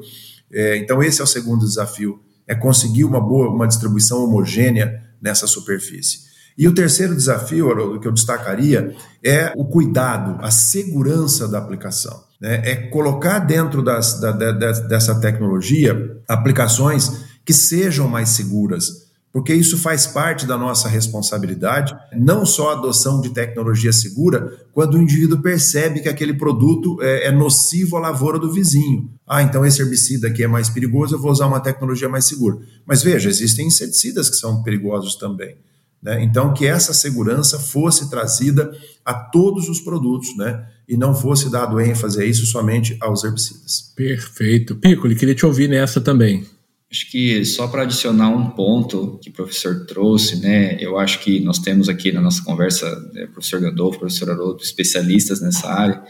É, então, esse é o segundo desafio, é conseguir uma boa, uma distribuição homogênea nessa superfície. E o terceiro desafio, Haroldo, que eu destacaria, é o cuidado, a segurança da aplicação. Né? É colocar dentro das, da, da, dessa tecnologia aplicações que sejam mais seguras, porque isso faz parte da nossa responsabilidade, não só a adoção de tecnologia segura, quando o indivíduo percebe que aquele produto é, é, nocivo à lavoura do vizinho. Ah, então esse herbicida aqui é mais perigoso, eu vou usar uma tecnologia mais segura. Mas veja, existem inseticidas que são perigosos também. Né? Então, que essa segurança fosse trazida a todos os produtos, né? e não fosse dado ênfase a isso somente aos herbicidas. Perfeito. Piccoli, queria te ouvir nessa também. Acho que só para adicionar um ponto que o professor trouxe, né, eu acho que nós temos aqui na nossa conversa, né, professor Gandolfo, professor Haroldo, especialistas nessa área,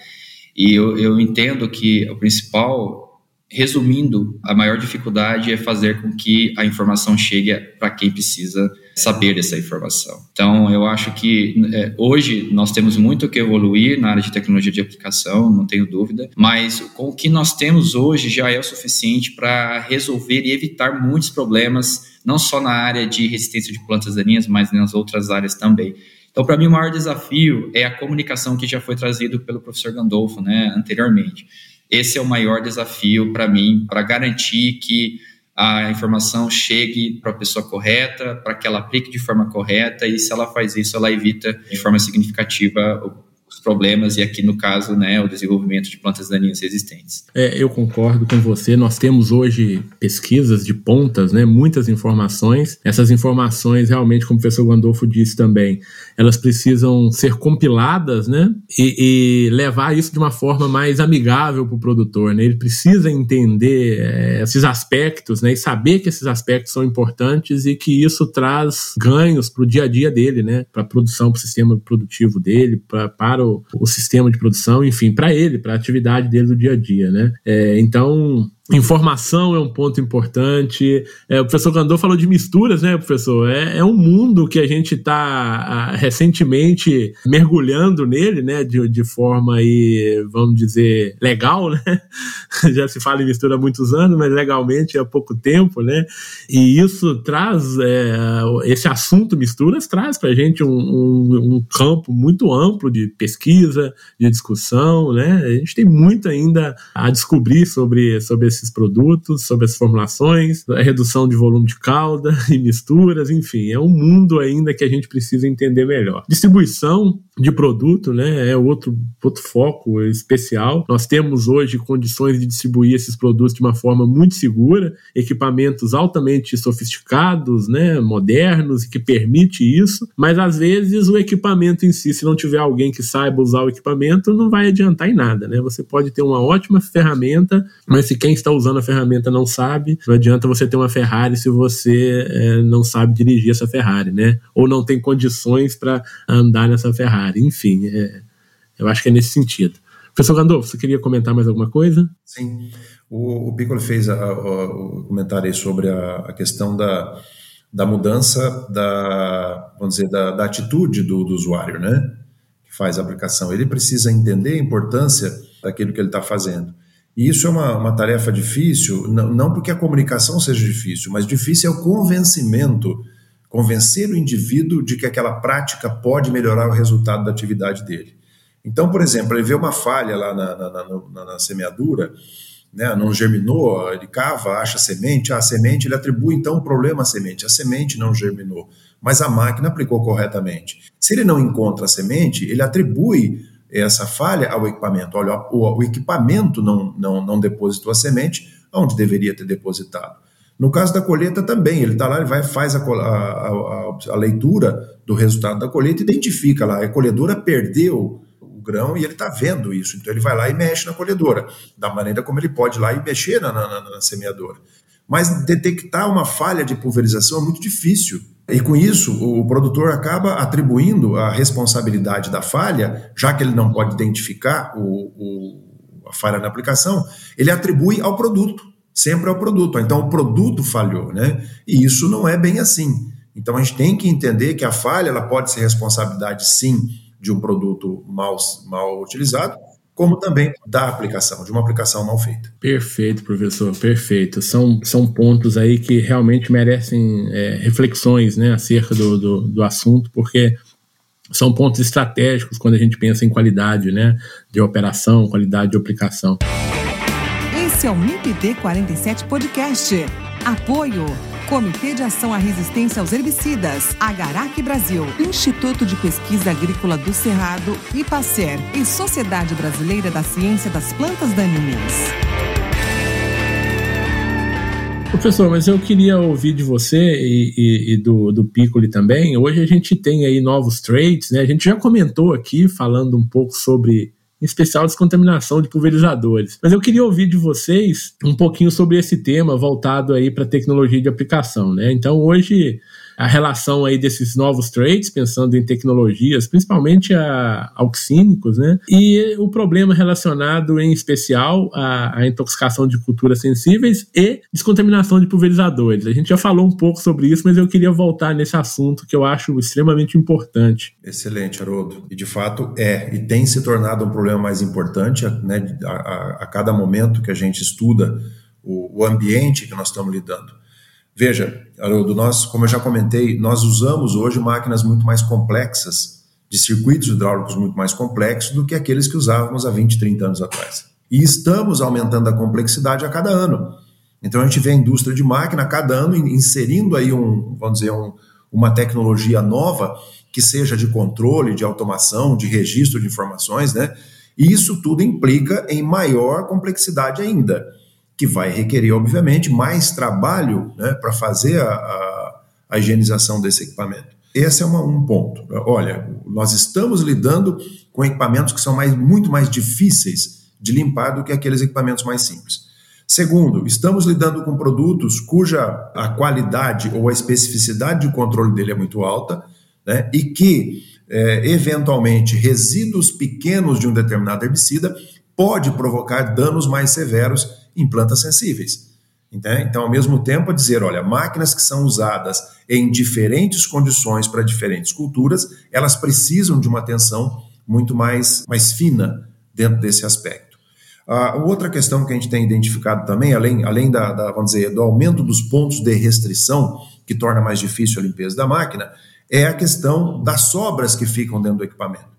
e eu, eu entendo que o principal Resumindo, a maior dificuldade é fazer com que a informação chegue para quem precisa saber dessa informação. Então, eu acho que é, hoje nós temos muito que evoluir na área de tecnologia de aplicação, não tenho dúvida, mas com o que nós temos hoje já é o suficiente para resolver e evitar muitos problemas, não só na área de resistência de plantas daninhas, mas nas outras áreas também. Então, para mim, o maior desafio é a comunicação que já foi trazido pelo professor Gandolfo né, anteriormente. Esse é o maior desafio para mim, para garantir que a informação chegue para a pessoa correta, para que ela aplique de forma correta, e se ela faz isso, ela evita de forma significativa problemas e aqui no caso, né, o desenvolvimento de plantas daninhas resistentes. É, eu concordo com você. Nós temos hoje pesquisas de pontas, né, muitas informações. Essas informações realmente, como o professor Gandolfo disse também, elas precisam ser compiladas, né, e, e levar isso de uma forma mais amigável para o produtor, né. Ele precisa entender é, esses aspectos, né, e saber que esses aspectos são importantes e que isso traz ganhos para o dia a dia dele, né, para a produção, para o sistema produtivo dele, pra, para para o, sistema de produção, enfim, para ele, para a atividade dele do dia a dia, né? É, então, Informação é um ponto importante. É, o professor Gandor falou de misturas, né, professor? É, é um mundo que a gente está recentemente mergulhando nele, né, de, de forma aí, vamos dizer, legal, né? Já se fala em mistura há muitos anos, mas legalmente há pouco tempo, né? E isso traz, é, esse assunto misturas traz para a gente um, um, um campo muito amplo de pesquisa, de discussão, né? A gente tem muito ainda a descobrir sobre, sobre esse esses produtos, sobre as formulações, a redução de volume de calda e misturas, enfim, é um mundo ainda que a gente precisa entender melhor. Distribuição de produto, né, é outro, outro foco especial. Nós temos hoje condições de distribuir esses produtos de uma forma muito segura, equipamentos altamente sofisticados, né, modernos que permite isso, mas às vezes o equipamento em si, se não tiver alguém que saiba usar o equipamento, não vai adiantar em nada, né? Você pode ter uma ótima ferramenta, mas se quem está está usando a ferramenta não sabe, não adianta você ter uma Ferrari se você é, não sabe dirigir essa Ferrari, né? Ou não tem condições para andar nessa Ferrari. Enfim, é, eu acho que é nesse sentido. Professor Gandolfo, você queria comentar mais alguma coisa? Sim. O, o Piccolo fez a, a, o comentário aí sobre a, a, questão da, da mudança da, vamos dizer, da, da atitude do, do usuário, né? Que faz a aplicação. Ele precisa entender a importância daquilo que ele está fazendo. E isso é uma, uma tarefa difícil, não, não porque a comunicação seja difícil, mas difícil é o convencimento convencer o indivíduo de que aquela prática pode melhorar o resultado da atividade dele. Então, por exemplo, ele vê uma falha lá na, na, na, na semeadura, né, não germinou, ele cava, acha semente, a semente, ele atribui então o problema à semente, a semente não germinou, mas a máquina aplicou corretamente. Se ele não encontra a semente, ele atribui essa falha ao equipamento. Olha, o, o equipamento não, não, não depositou a semente onde deveria ter depositado. No caso da colheita também, ele está lá, ele vai faz a, a, a, a, leitura do resultado da colheita, identifica lá, a colhedora perdeu o grão e ele está vendo isso, então ele vai lá e mexe na colhedora, da maneira como ele pode lá e mexer na, na, na semeadora. Mas detectar uma falha de pulverização é muito difícil. E com isso, o produtor acaba atribuindo a responsabilidade da falha, já que ele não pode identificar o, o, a falha na aplicação, ele atribui ao produto, sempre ao produto. Então, o produto falhou, né? E isso não é bem assim. Então, a gente tem que entender que a falha ela pode ser responsabilidade, sim, de um produto mal, mal utilizado, como também da aplicação, de uma aplicação mal feita. Perfeito, professor, perfeito. São, são pontos aí que realmente merecem é, reflexões né, acerca do, do, do, assunto, porque são pontos estratégicos quando a gente pensa em qualidade né, de operação, qualidade de aplicação. Esse é o MIPD 47 Podcast. Apoio Comitê de Ação à Resistência aos Herbicidas, Agarac Brasil, Instituto de Pesquisa Agrícola do Cerrado, IPACER e Sociedade Brasileira da Ciência das Plantas Daninhas. Professor, mas eu queria ouvir de você e, e, e, do, do Piccoli também. Hoje a gente tem aí novos traits, né? A gente já comentou aqui, falando um pouco sobre em especial descontaminação de pulverizadores. Mas eu queria ouvir de vocês um pouquinho sobre esse tema voltado aí para tecnologia de aplicação, né? Então hoje a relação aí desses novos traits, pensando em tecnologias, principalmente a auxínicos, né? E o problema relacionado em especial à, à intoxicação de culturas sensíveis e descontaminação de pulverizadores. A gente já falou um pouco sobre isso, mas eu queria voltar nesse assunto que eu acho extremamente importante. Excelente, Haroldo. E de fato é, e tem se tornado um problema mais importante, né? A, a, a cada momento que a gente estuda o, o ambiente que nós estamos lidando. Veja, Haroldo, nós, como eu já comentei, nós usamos hoje máquinas muito mais complexas de circuitos hidráulicos muito mais complexos do que aqueles que usávamos há 20, 30 anos atrás. E estamos aumentando a complexidade a cada ano. Então a gente vê a indústria de máquina cada ano inserindo aí um, vamos dizer, um, uma tecnologia nova que seja de controle, de automação, de registro de informações, né? E isso tudo implica em maior complexidade ainda, que vai requerer, obviamente, mais trabalho né, para fazer a, a, a, higienização desse equipamento. Esse é uma, um ponto. Olha, nós estamos lidando com equipamentos que são mais, muito mais difíceis de limpar do que aqueles equipamentos mais simples. Segundo, estamos lidando com produtos cuja a qualidade ou a especificidade de controle dele é muito alta, né, e que, é, eventualmente, resíduos pequenos de um determinado herbicida pode provocar danos mais severos em plantas sensíveis. Né? Então, ao mesmo tempo, dizer, olha, máquinas que são usadas em diferentes condições para diferentes culturas, elas precisam de uma atenção muito mais, mais fina dentro desse aspecto. A outra questão que a gente tem identificado também, além, além da, da, vamos dizer, do aumento dos pontos de restrição, que torna mais difícil a limpeza da máquina, é a questão das sobras que ficam dentro do equipamento.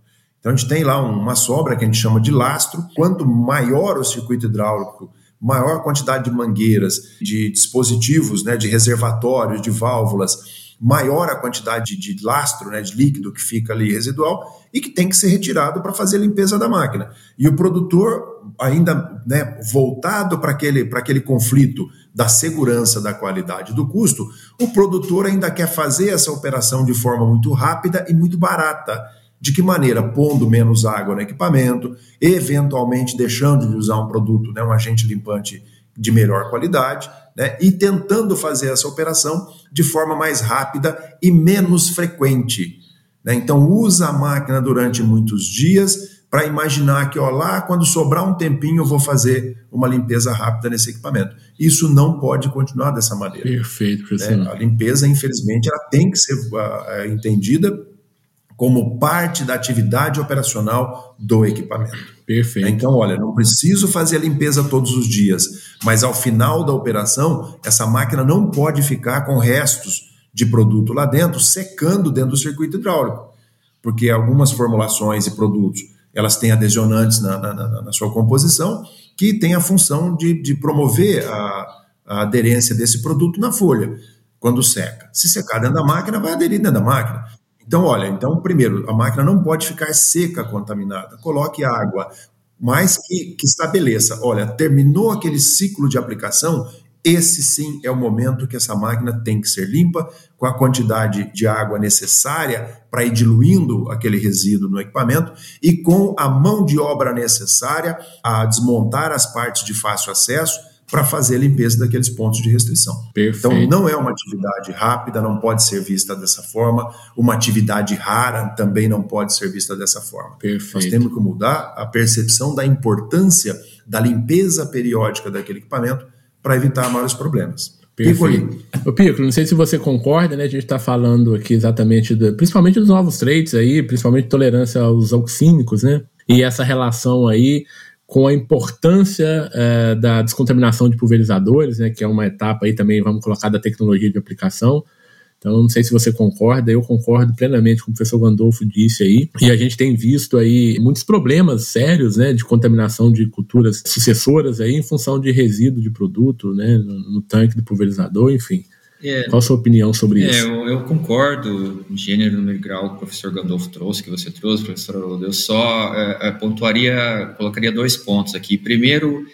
Então a gente tem lá uma sobra que a gente chama de lastro. Quanto maior o circuito hidráulico, maior quantidade de mangueiras, de dispositivos, né, de reservatórios, de válvulas, maior a quantidade de lastro, né, de líquido que fica ali residual e que tem que ser retirado para fazer a limpeza da máquina. E o produtor, ainda né, voltado para aquele, aquele conflito da segurança, da qualidade do custo, o produtor ainda quer fazer essa operação de forma muito rápida e muito barata. De que maneira? Pondo menos água no equipamento, eventualmente deixando de usar um produto, né, um agente limpante de melhor qualidade, né, e tentando fazer essa operação de forma mais rápida e menos frequente. Né? Então, usa a máquina durante muitos dias para imaginar que, ó, lá quando sobrar um tempinho, eu vou fazer uma limpeza rápida nesse equipamento. Isso não pode continuar dessa maneira. Perfeito, professor. Né? A limpeza, infelizmente, ela tem que ser uh, entendida como parte da atividade operacional do equipamento. Perfeito. Então, olha, não preciso fazer a limpeza todos os dias, mas ao final da operação, essa máquina não pode ficar com restos de produto lá dentro, secando dentro do circuito hidráulico, porque algumas formulações e produtos elas têm adhesionantes na, na, na, na sua composição que têm a função de, de promover a, a aderência desse produto na folha quando seca. Se secar dentro da máquina, vai aderir dentro da máquina. Então, olha, então, primeiro, a máquina não pode ficar seca contaminada. Coloque água, mas que, que estabeleça, olha, terminou aquele ciclo de aplicação, esse sim é o momento que essa máquina tem que ser limpa, com a quantidade de água necessária para ir diluindo aquele resíduo no equipamento e com a mão de obra necessária a desmontar as partes de fácil acesso para fazer a limpeza daqueles pontos de restrição. Perfeito. Então, não é uma atividade rápida, não pode ser vista dessa forma. Uma atividade rara também não pode ser vista dessa forma. Perfeito. Nós temos que mudar a percepção da importância da limpeza periódica daquele equipamento para evitar maiores problemas. Perfeito. Pico, Pico, não sei se você concorda, né? A gente está falando aqui exatamente, do, principalmente dos novos traits aí, principalmente tolerância aos auxínicos, né? E essa relação aí com a importância é, da descontaminação de pulverizadores, né, que é uma etapa aí também, vamos colocar, da tecnologia de aplicação. Então, não sei se você concorda, eu concordo plenamente com o professor Gandolfo disse aí. E a gente tem visto aí muitos problemas sérios, né, de contaminação de culturas sucessoras aí em função de resíduo de produto, né, no, no tanque do pulverizador, enfim. É, Qual a sua opinião sobre é, isso? Eu, eu, concordo, gênero, número e grau que o professor Gandolfo trouxe, que você trouxe, professor Haroldo. Eu só é, é, pontuaria, colocaria dois pontos aqui. Primeiro,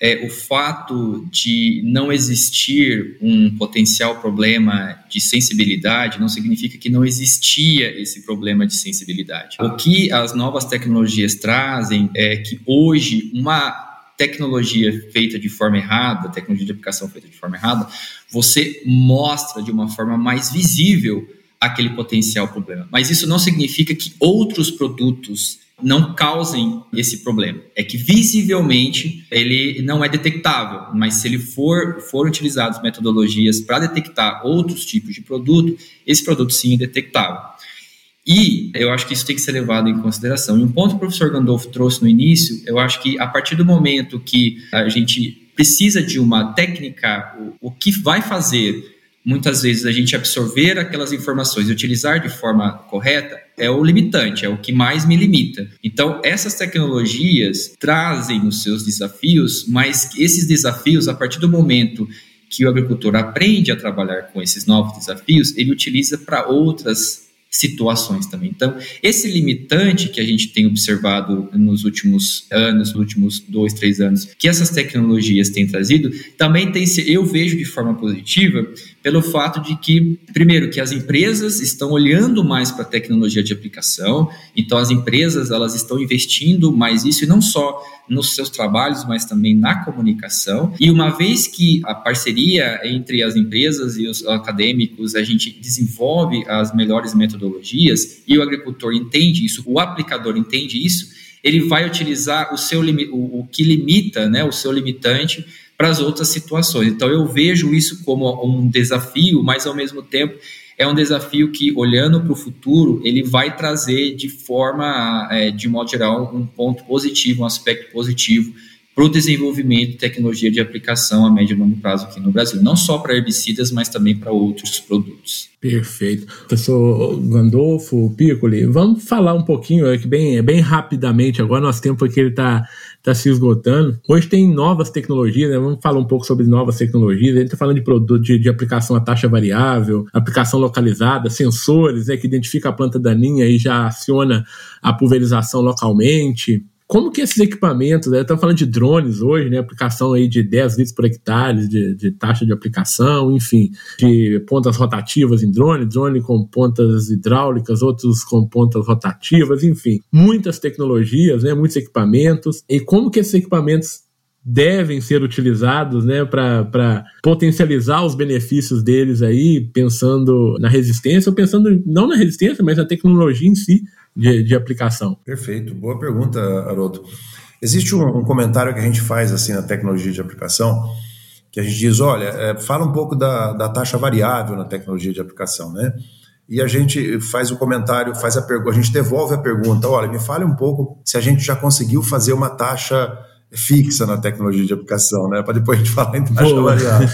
é, o fato de não existir um potencial problema de sensibilidade não significa que não existia esse problema de sensibilidade. O que as novas tecnologias trazem é que hoje uma tecnologia feita de forma errada, tecnologia de aplicação feita de forma errada, você mostra de uma forma mais visível aquele potencial problema. Mas isso não significa que outros produtos não causem esse problema. É que visivelmente ele não é detectável, mas se ele for for utilizados metodologias para detectar outros tipos de produto, esse produto sim é detectável. E eu acho que isso tem que ser levado em consideração. E um ponto que o professor Gandolfo trouxe no início, eu acho que a partir do momento que a gente precisa de uma técnica, o, o que vai fazer muitas vezes a gente absorver aquelas informações e utilizar de forma correta é o limitante, é o que mais me limita. Então, essas tecnologias trazem os seus desafios, mas esses desafios, a partir do momento que o agricultor aprende a trabalhar com esses novos desafios, ele utiliza para outras situações também. Então, esse limitante que a gente tem observado nos últimos anos, nos últimos dois, três anos, que essas tecnologias têm trazido, também tem eu vejo de forma positiva pelo fato de que, primeiro, que as empresas estão olhando mais para a tecnologia de aplicação, então as empresas elas estão investindo mais isso e não só nos seus trabalhos, mas também na comunicação. E uma vez que a parceria entre as empresas e os acadêmicos, a gente desenvolve as melhores metodologias e o agricultor entende isso, o aplicador entende isso, ele vai utilizar o seu o, o que limita, né, o seu limitante para as outras situações. Então eu vejo isso como um desafio, mas ao mesmo tempo é um desafio que, olhando para o futuro, ele vai trazer de forma, é, de modo geral, um ponto positivo, um aspecto positivo para o desenvolvimento de tecnologia de aplicação a médio e longo prazo aqui no Brasil, não só para herbicidas, mas também para outros produtos. Perfeito. Professor Gandolfo, Piccoli, vamos falar um pouquinho, é bem, bem rapidamente agora, nosso tempo aqui está tá se esgotando. Hoje tem novas tecnologias, né? vamos falar um pouco sobre novas tecnologias, a gente está falando de produto de, de, aplicação a taxa variável, aplicação localizada, sensores né, que identifica a planta daninha e já aciona a pulverização localmente, como que esses equipamentos, né, estamos falando de drones hoje, né, aplicação aí de 10 litros por hectare de, de, taxa de aplicação, enfim, de pontas rotativas em drone, drone com pontas hidráulicas, outros com pontas rotativas, enfim, muitas tecnologias, né, muitos equipamentos, e como que esses equipamentos devem ser utilizados né, para potencializar os benefícios deles aí, pensando na resistência, ou pensando não na resistência, mas na tecnologia em si, de, de aplicação? Perfeito, boa pergunta, Haroldo. Existe um, um, comentário que a gente faz assim na tecnologia de aplicação, que a gente diz, olha, é, fala um pouco da, da taxa variável na tecnologia de aplicação, né? E a gente faz o comentário, faz a pergunta, a gente devolve a pergunta, olha, me fale um pouco se a gente já conseguiu fazer uma taxa fixa na tecnologia de aplicação, né? Para depois a gente falar em taxa variável.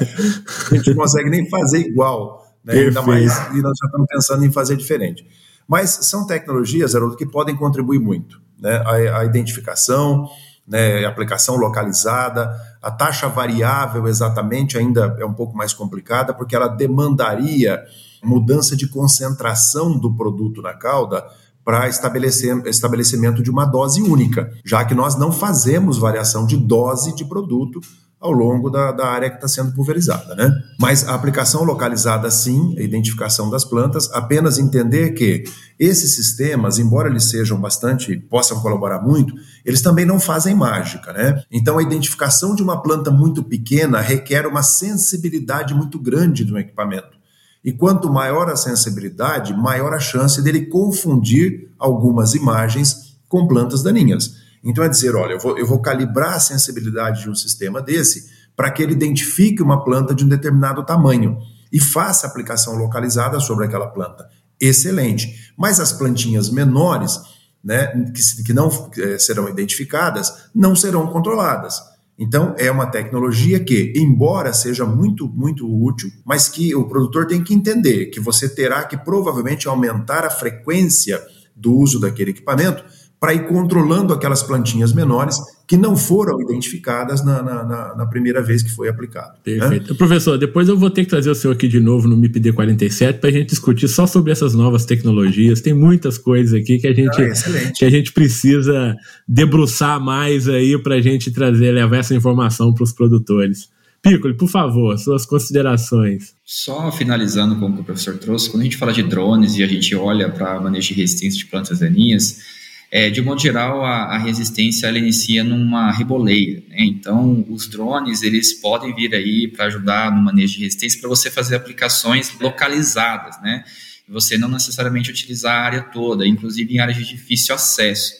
A gente não consegue nem fazer igual, né? Ainda mais, e nós já estamos pensando em fazer diferente. Mas são tecnologias, Haroldo, que podem contribuir muito. Né? A, a identificação, né, aplicação localizada, a taxa variável exatamente ainda é um pouco mais complicada, porque ela demandaria mudança de concentração do produto na cauda para estabelecimento de uma dose única, já que nós não fazemos variação de dose de produto ao longo da, da área que está sendo pulverizada. Né? Mas a aplicação localizada, sim, a identificação das plantas, apenas entender que esses sistemas, embora eles sejam bastante, possam colaborar muito, eles também não fazem mágica. Né? Então, a identificação de uma planta muito pequena requer uma sensibilidade muito grande do equipamento. E quanto maior a sensibilidade, maior a chance dele confundir algumas imagens com plantas daninhas. Então é dizer, olha, eu vou, eu vou calibrar a sensibilidade de um sistema desse para que ele identifique uma planta de um determinado tamanho e faça aplicação localizada sobre aquela planta. Excelente. Mas as plantinhas menores, né, que, que não é, serão identificadas, não serão controladas. Então, é uma tecnologia que, embora seja muito, muito útil, mas que o produtor tem que entender que você terá que provavelmente aumentar a frequência do uso daquele equipamento para ir controlando aquelas plantinhas menores que não foram identificadas na, na, na, na primeira vez que foi aplicado. Né? Perfeito. Né? Professor, depois eu vou ter que trazer o senhor aqui de novo no MIPD 47 para a gente discutir só sobre essas novas tecnologias. Tem muitas coisas aqui que a gente, ah, que a gente precisa debruçar mais aí para a gente trazer, levar essa informação para os produtores. Piccoli, por favor, suas considerações. Só finalizando com o que o professor trouxe, quando a gente fala de drones e a gente olha para manejo de resistência de plantas daninhas, é, de modo geral, a, a, resistência ela inicia numa reboleia. Né? Então, os drones eles podem vir aí para ajudar no manejo de resistência para você fazer aplicações localizadas, né? Você não necessariamente utilizar a área toda, inclusive em áreas de difícil acesso.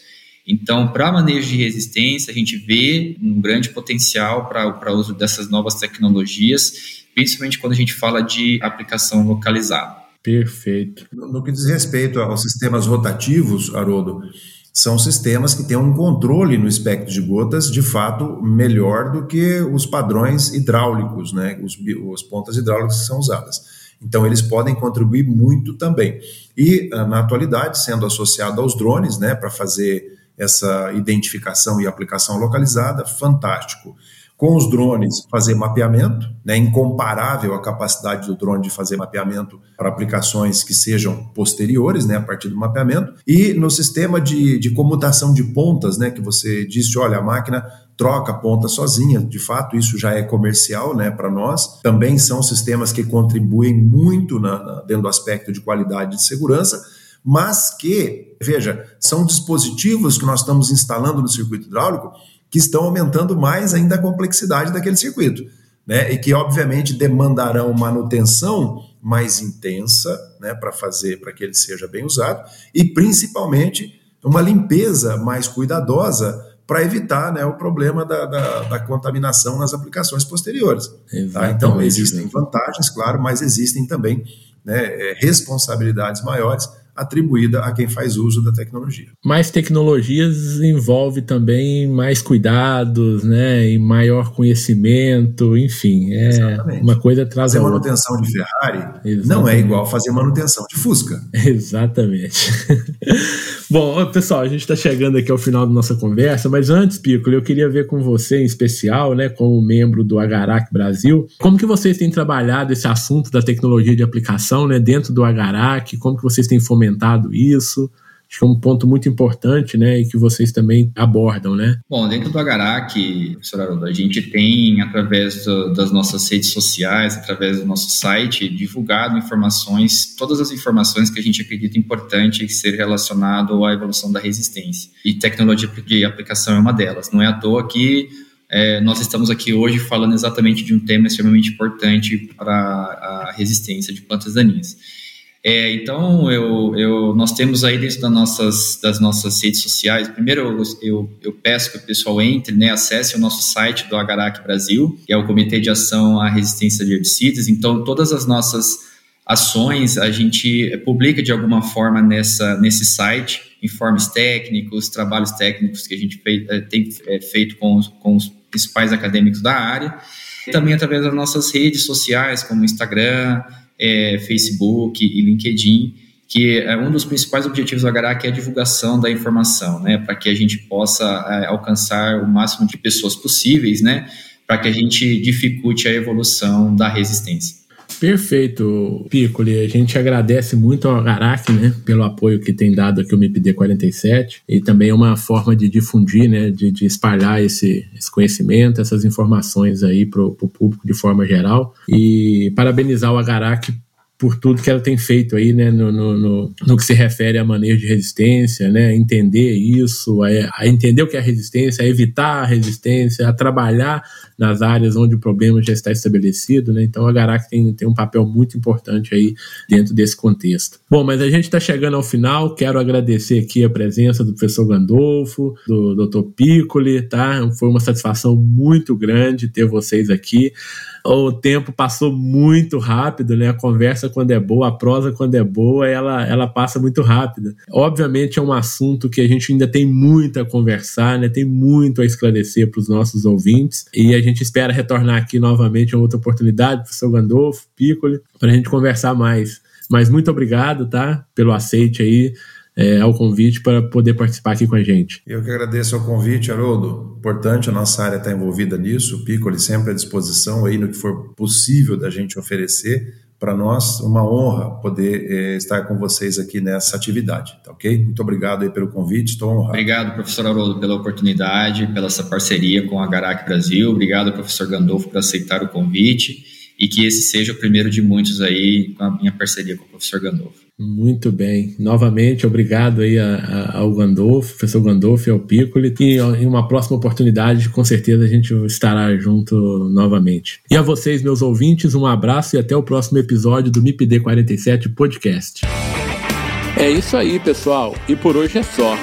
Então, para manejo de resistência, a gente vê um grande potencial para o uso dessas novas tecnologias, principalmente quando a gente fala de aplicação localizada. Perfeito. No, no que diz respeito aos sistemas rotativos, Haroldo, são sistemas que têm um controle no espectro de gotas de fato melhor do que os padrões hidráulicos, né, os, as pontas hidráulicas que são usadas. Então, eles podem contribuir muito também. E, ah, na atualidade, sendo associado aos drones, né, para fazer essa identificação e aplicação localizada, fantástico com os drones fazer mapeamento, né, incomparável a capacidade do drone de fazer mapeamento para aplicações que sejam posteriores, né, a partir do mapeamento, e no sistema de, de comutação de pontas, né, que você disse, olha, a máquina troca ponta sozinha, de fato isso já é comercial, né, para nós. Também são sistemas que contribuem muito na, na, dentro do aspecto de qualidade de segurança, mas que, veja, são dispositivos que nós estamos instalando no circuito hidráulico que estão aumentando mais ainda a complexidade daquele circuito, né? E que obviamente demandarão manutenção mais intensa, né, para fazer para que ele seja bem usado e principalmente uma limpeza mais cuidadosa para evitar né, o problema da, da, da, contaminação nas aplicações posteriores. Tá? Então, existem vantagens, claro, mas existem também né, é, responsabilidades maiores atribuída a quem faz uso da tecnologia. Mais tecnologias envolve também mais cuidados, né, e maior conhecimento, enfim, é Exatamente. uma coisa atrás fazer manutenção de Ferrari Exatamente. não é igual fazer manutenção de Fusca. Exatamente. Bom, pessoal, a gente está chegando aqui ao final da nossa conversa, mas antes, Piccolo, eu queria ver com você em especial, né, como membro do Agarac Brasil, como que vocês têm trabalhado esse assunto da tecnologia de aplicação, né, dentro do Agarac, como que vocês têm fomentado isso. Acho que é um ponto muito importante, né, e que vocês também abordam, né? Bom, dentro do Agarac, a gente tem, através do, das nossas redes sociais, através do nosso site, divulgado informações, todas as informações que a gente acredita importante ser relacionado à evolução da resistência. E tecnologia de aplicação é uma delas. Não é à toa que é, nós estamos aqui hoje falando exatamente de um tema extremamente importante para a resistência de plantas daninhas. É, então, eu, eu, nós temos aí dentro das nossas, das nossas redes sociais, primeiro eu, eu, eu, peço que o pessoal entre, né, acesse o nosso site do Agarac Brasil, que é o Comitê de Ação à Resistência de Herbicidas. Então, todas as nossas ações a gente publica de alguma forma nessa, nesse site, informes técnicos, trabalhos técnicos que a gente fei, é, tem é, feito com os, com os principais acadêmicos da área. E também através das nossas redes sociais, como Instagram, é, Facebook e LinkedIn, que é um dos principais objetivos do que é a divulgação da informação, né, para que a gente possa é, alcançar o máximo de pessoas possíveis, né, para que a gente dificulte a evolução da resistência. Perfeito, Piccoli. A gente agradece muito ao Agarac, né, pelo apoio que tem dado aqui o MIPD 47 e também é uma forma de difundir, né, de, de espalhar esse, esse, conhecimento, essas informações aí para o público de forma geral e parabenizar o Agarac por tudo que ela tem feito aí, né, no, no, no, no que se refere a manejo de resistência, né, entender isso, a, a, entender o que é resistência, a evitar a resistência, a trabalhar nas áreas onde o problema já está estabelecido, né, então a Garac tem, tem um papel muito importante aí dentro desse contexto. Bom, mas a gente está chegando ao final, quero agradecer aqui a presença do professor Gandolfo, do Dr. Piccoli, tá, foi uma satisfação muito grande ter vocês aqui, o tempo passou muito rápido, né? A conversa quando é boa, a prosa quando é boa, ela, ela passa muito rápido. Obviamente é um assunto que a gente ainda tem muito a conversar, né? Tem muito a esclarecer para os nossos ouvintes e a gente espera retornar aqui novamente em outra oportunidade, professor Gandolfo, Piccoli, para a gente conversar mais. Mas muito obrigado, tá? Pelo aceite aí é, ao convite para poder participar aqui com a gente. Eu que agradeço ao convite, Haroldo. Importante, a nossa área está envolvida nisso, o Piccoli sempre à disposição aí no que for possível da gente oferecer. Para nós, uma honra poder é, estar com vocês aqui nessa atividade, tá ok? Muito obrigado aí pelo convite, estou honrado. Obrigado, professor Haroldo, pela oportunidade, pela essa parceria com a Garac Brasil. Obrigado, professor Gandolfo, por aceitar o convite e que esse seja o primeiro de muitos aí com a minha parceria com o professor Gandolfo. Muito bem. Novamente, obrigado aí a, a, ao Gandolfo, professor Gandolfo e ao Piccoli. E em uma próxima oportunidade, com certeza a gente estará junto novamente. E a vocês, meus ouvintes, um abraço e até o próximo episódio do MIPD 47 Podcast. É isso aí, pessoal. E por hoje é só.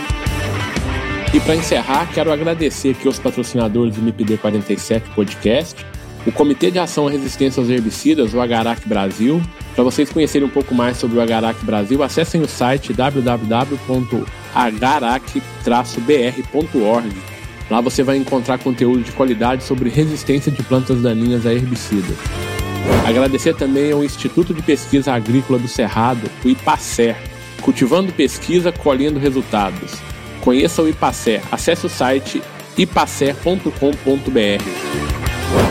E para encerrar, quero agradecer aqui aos patrocinadores do MIPD 47 Podcast o Comitê de Ação à Resistência aos Herbicidas, o Agarac Brasil. Para vocês conhecerem um pouco mais sobre o Agarac Brasil, acessem o site www.agarac-br.org. Lá você vai encontrar conteúdo de qualidade sobre resistência de plantas daninhas a herbicidas. Agradecer também ao Instituto de Pesquisa Agrícola do Cerrado, o IPACER, cultivando pesquisa, colhendo resultados. Conheça o IPACER, acesse o site ipacer.com.br.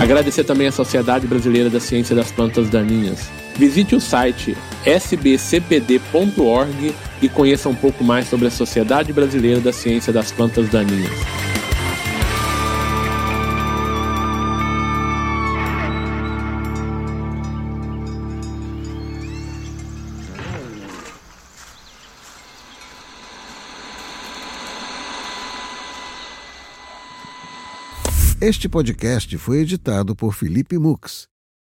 Agradecer também à Sociedade Brasileira da Ciência das Plantas Daninhas. Visite o site sbcpd.org e conheça um pouco mais sobre a Sociedade Brasileira da Ciência das Plantas Daninhas. Este podcast foi editado por Felipe Mux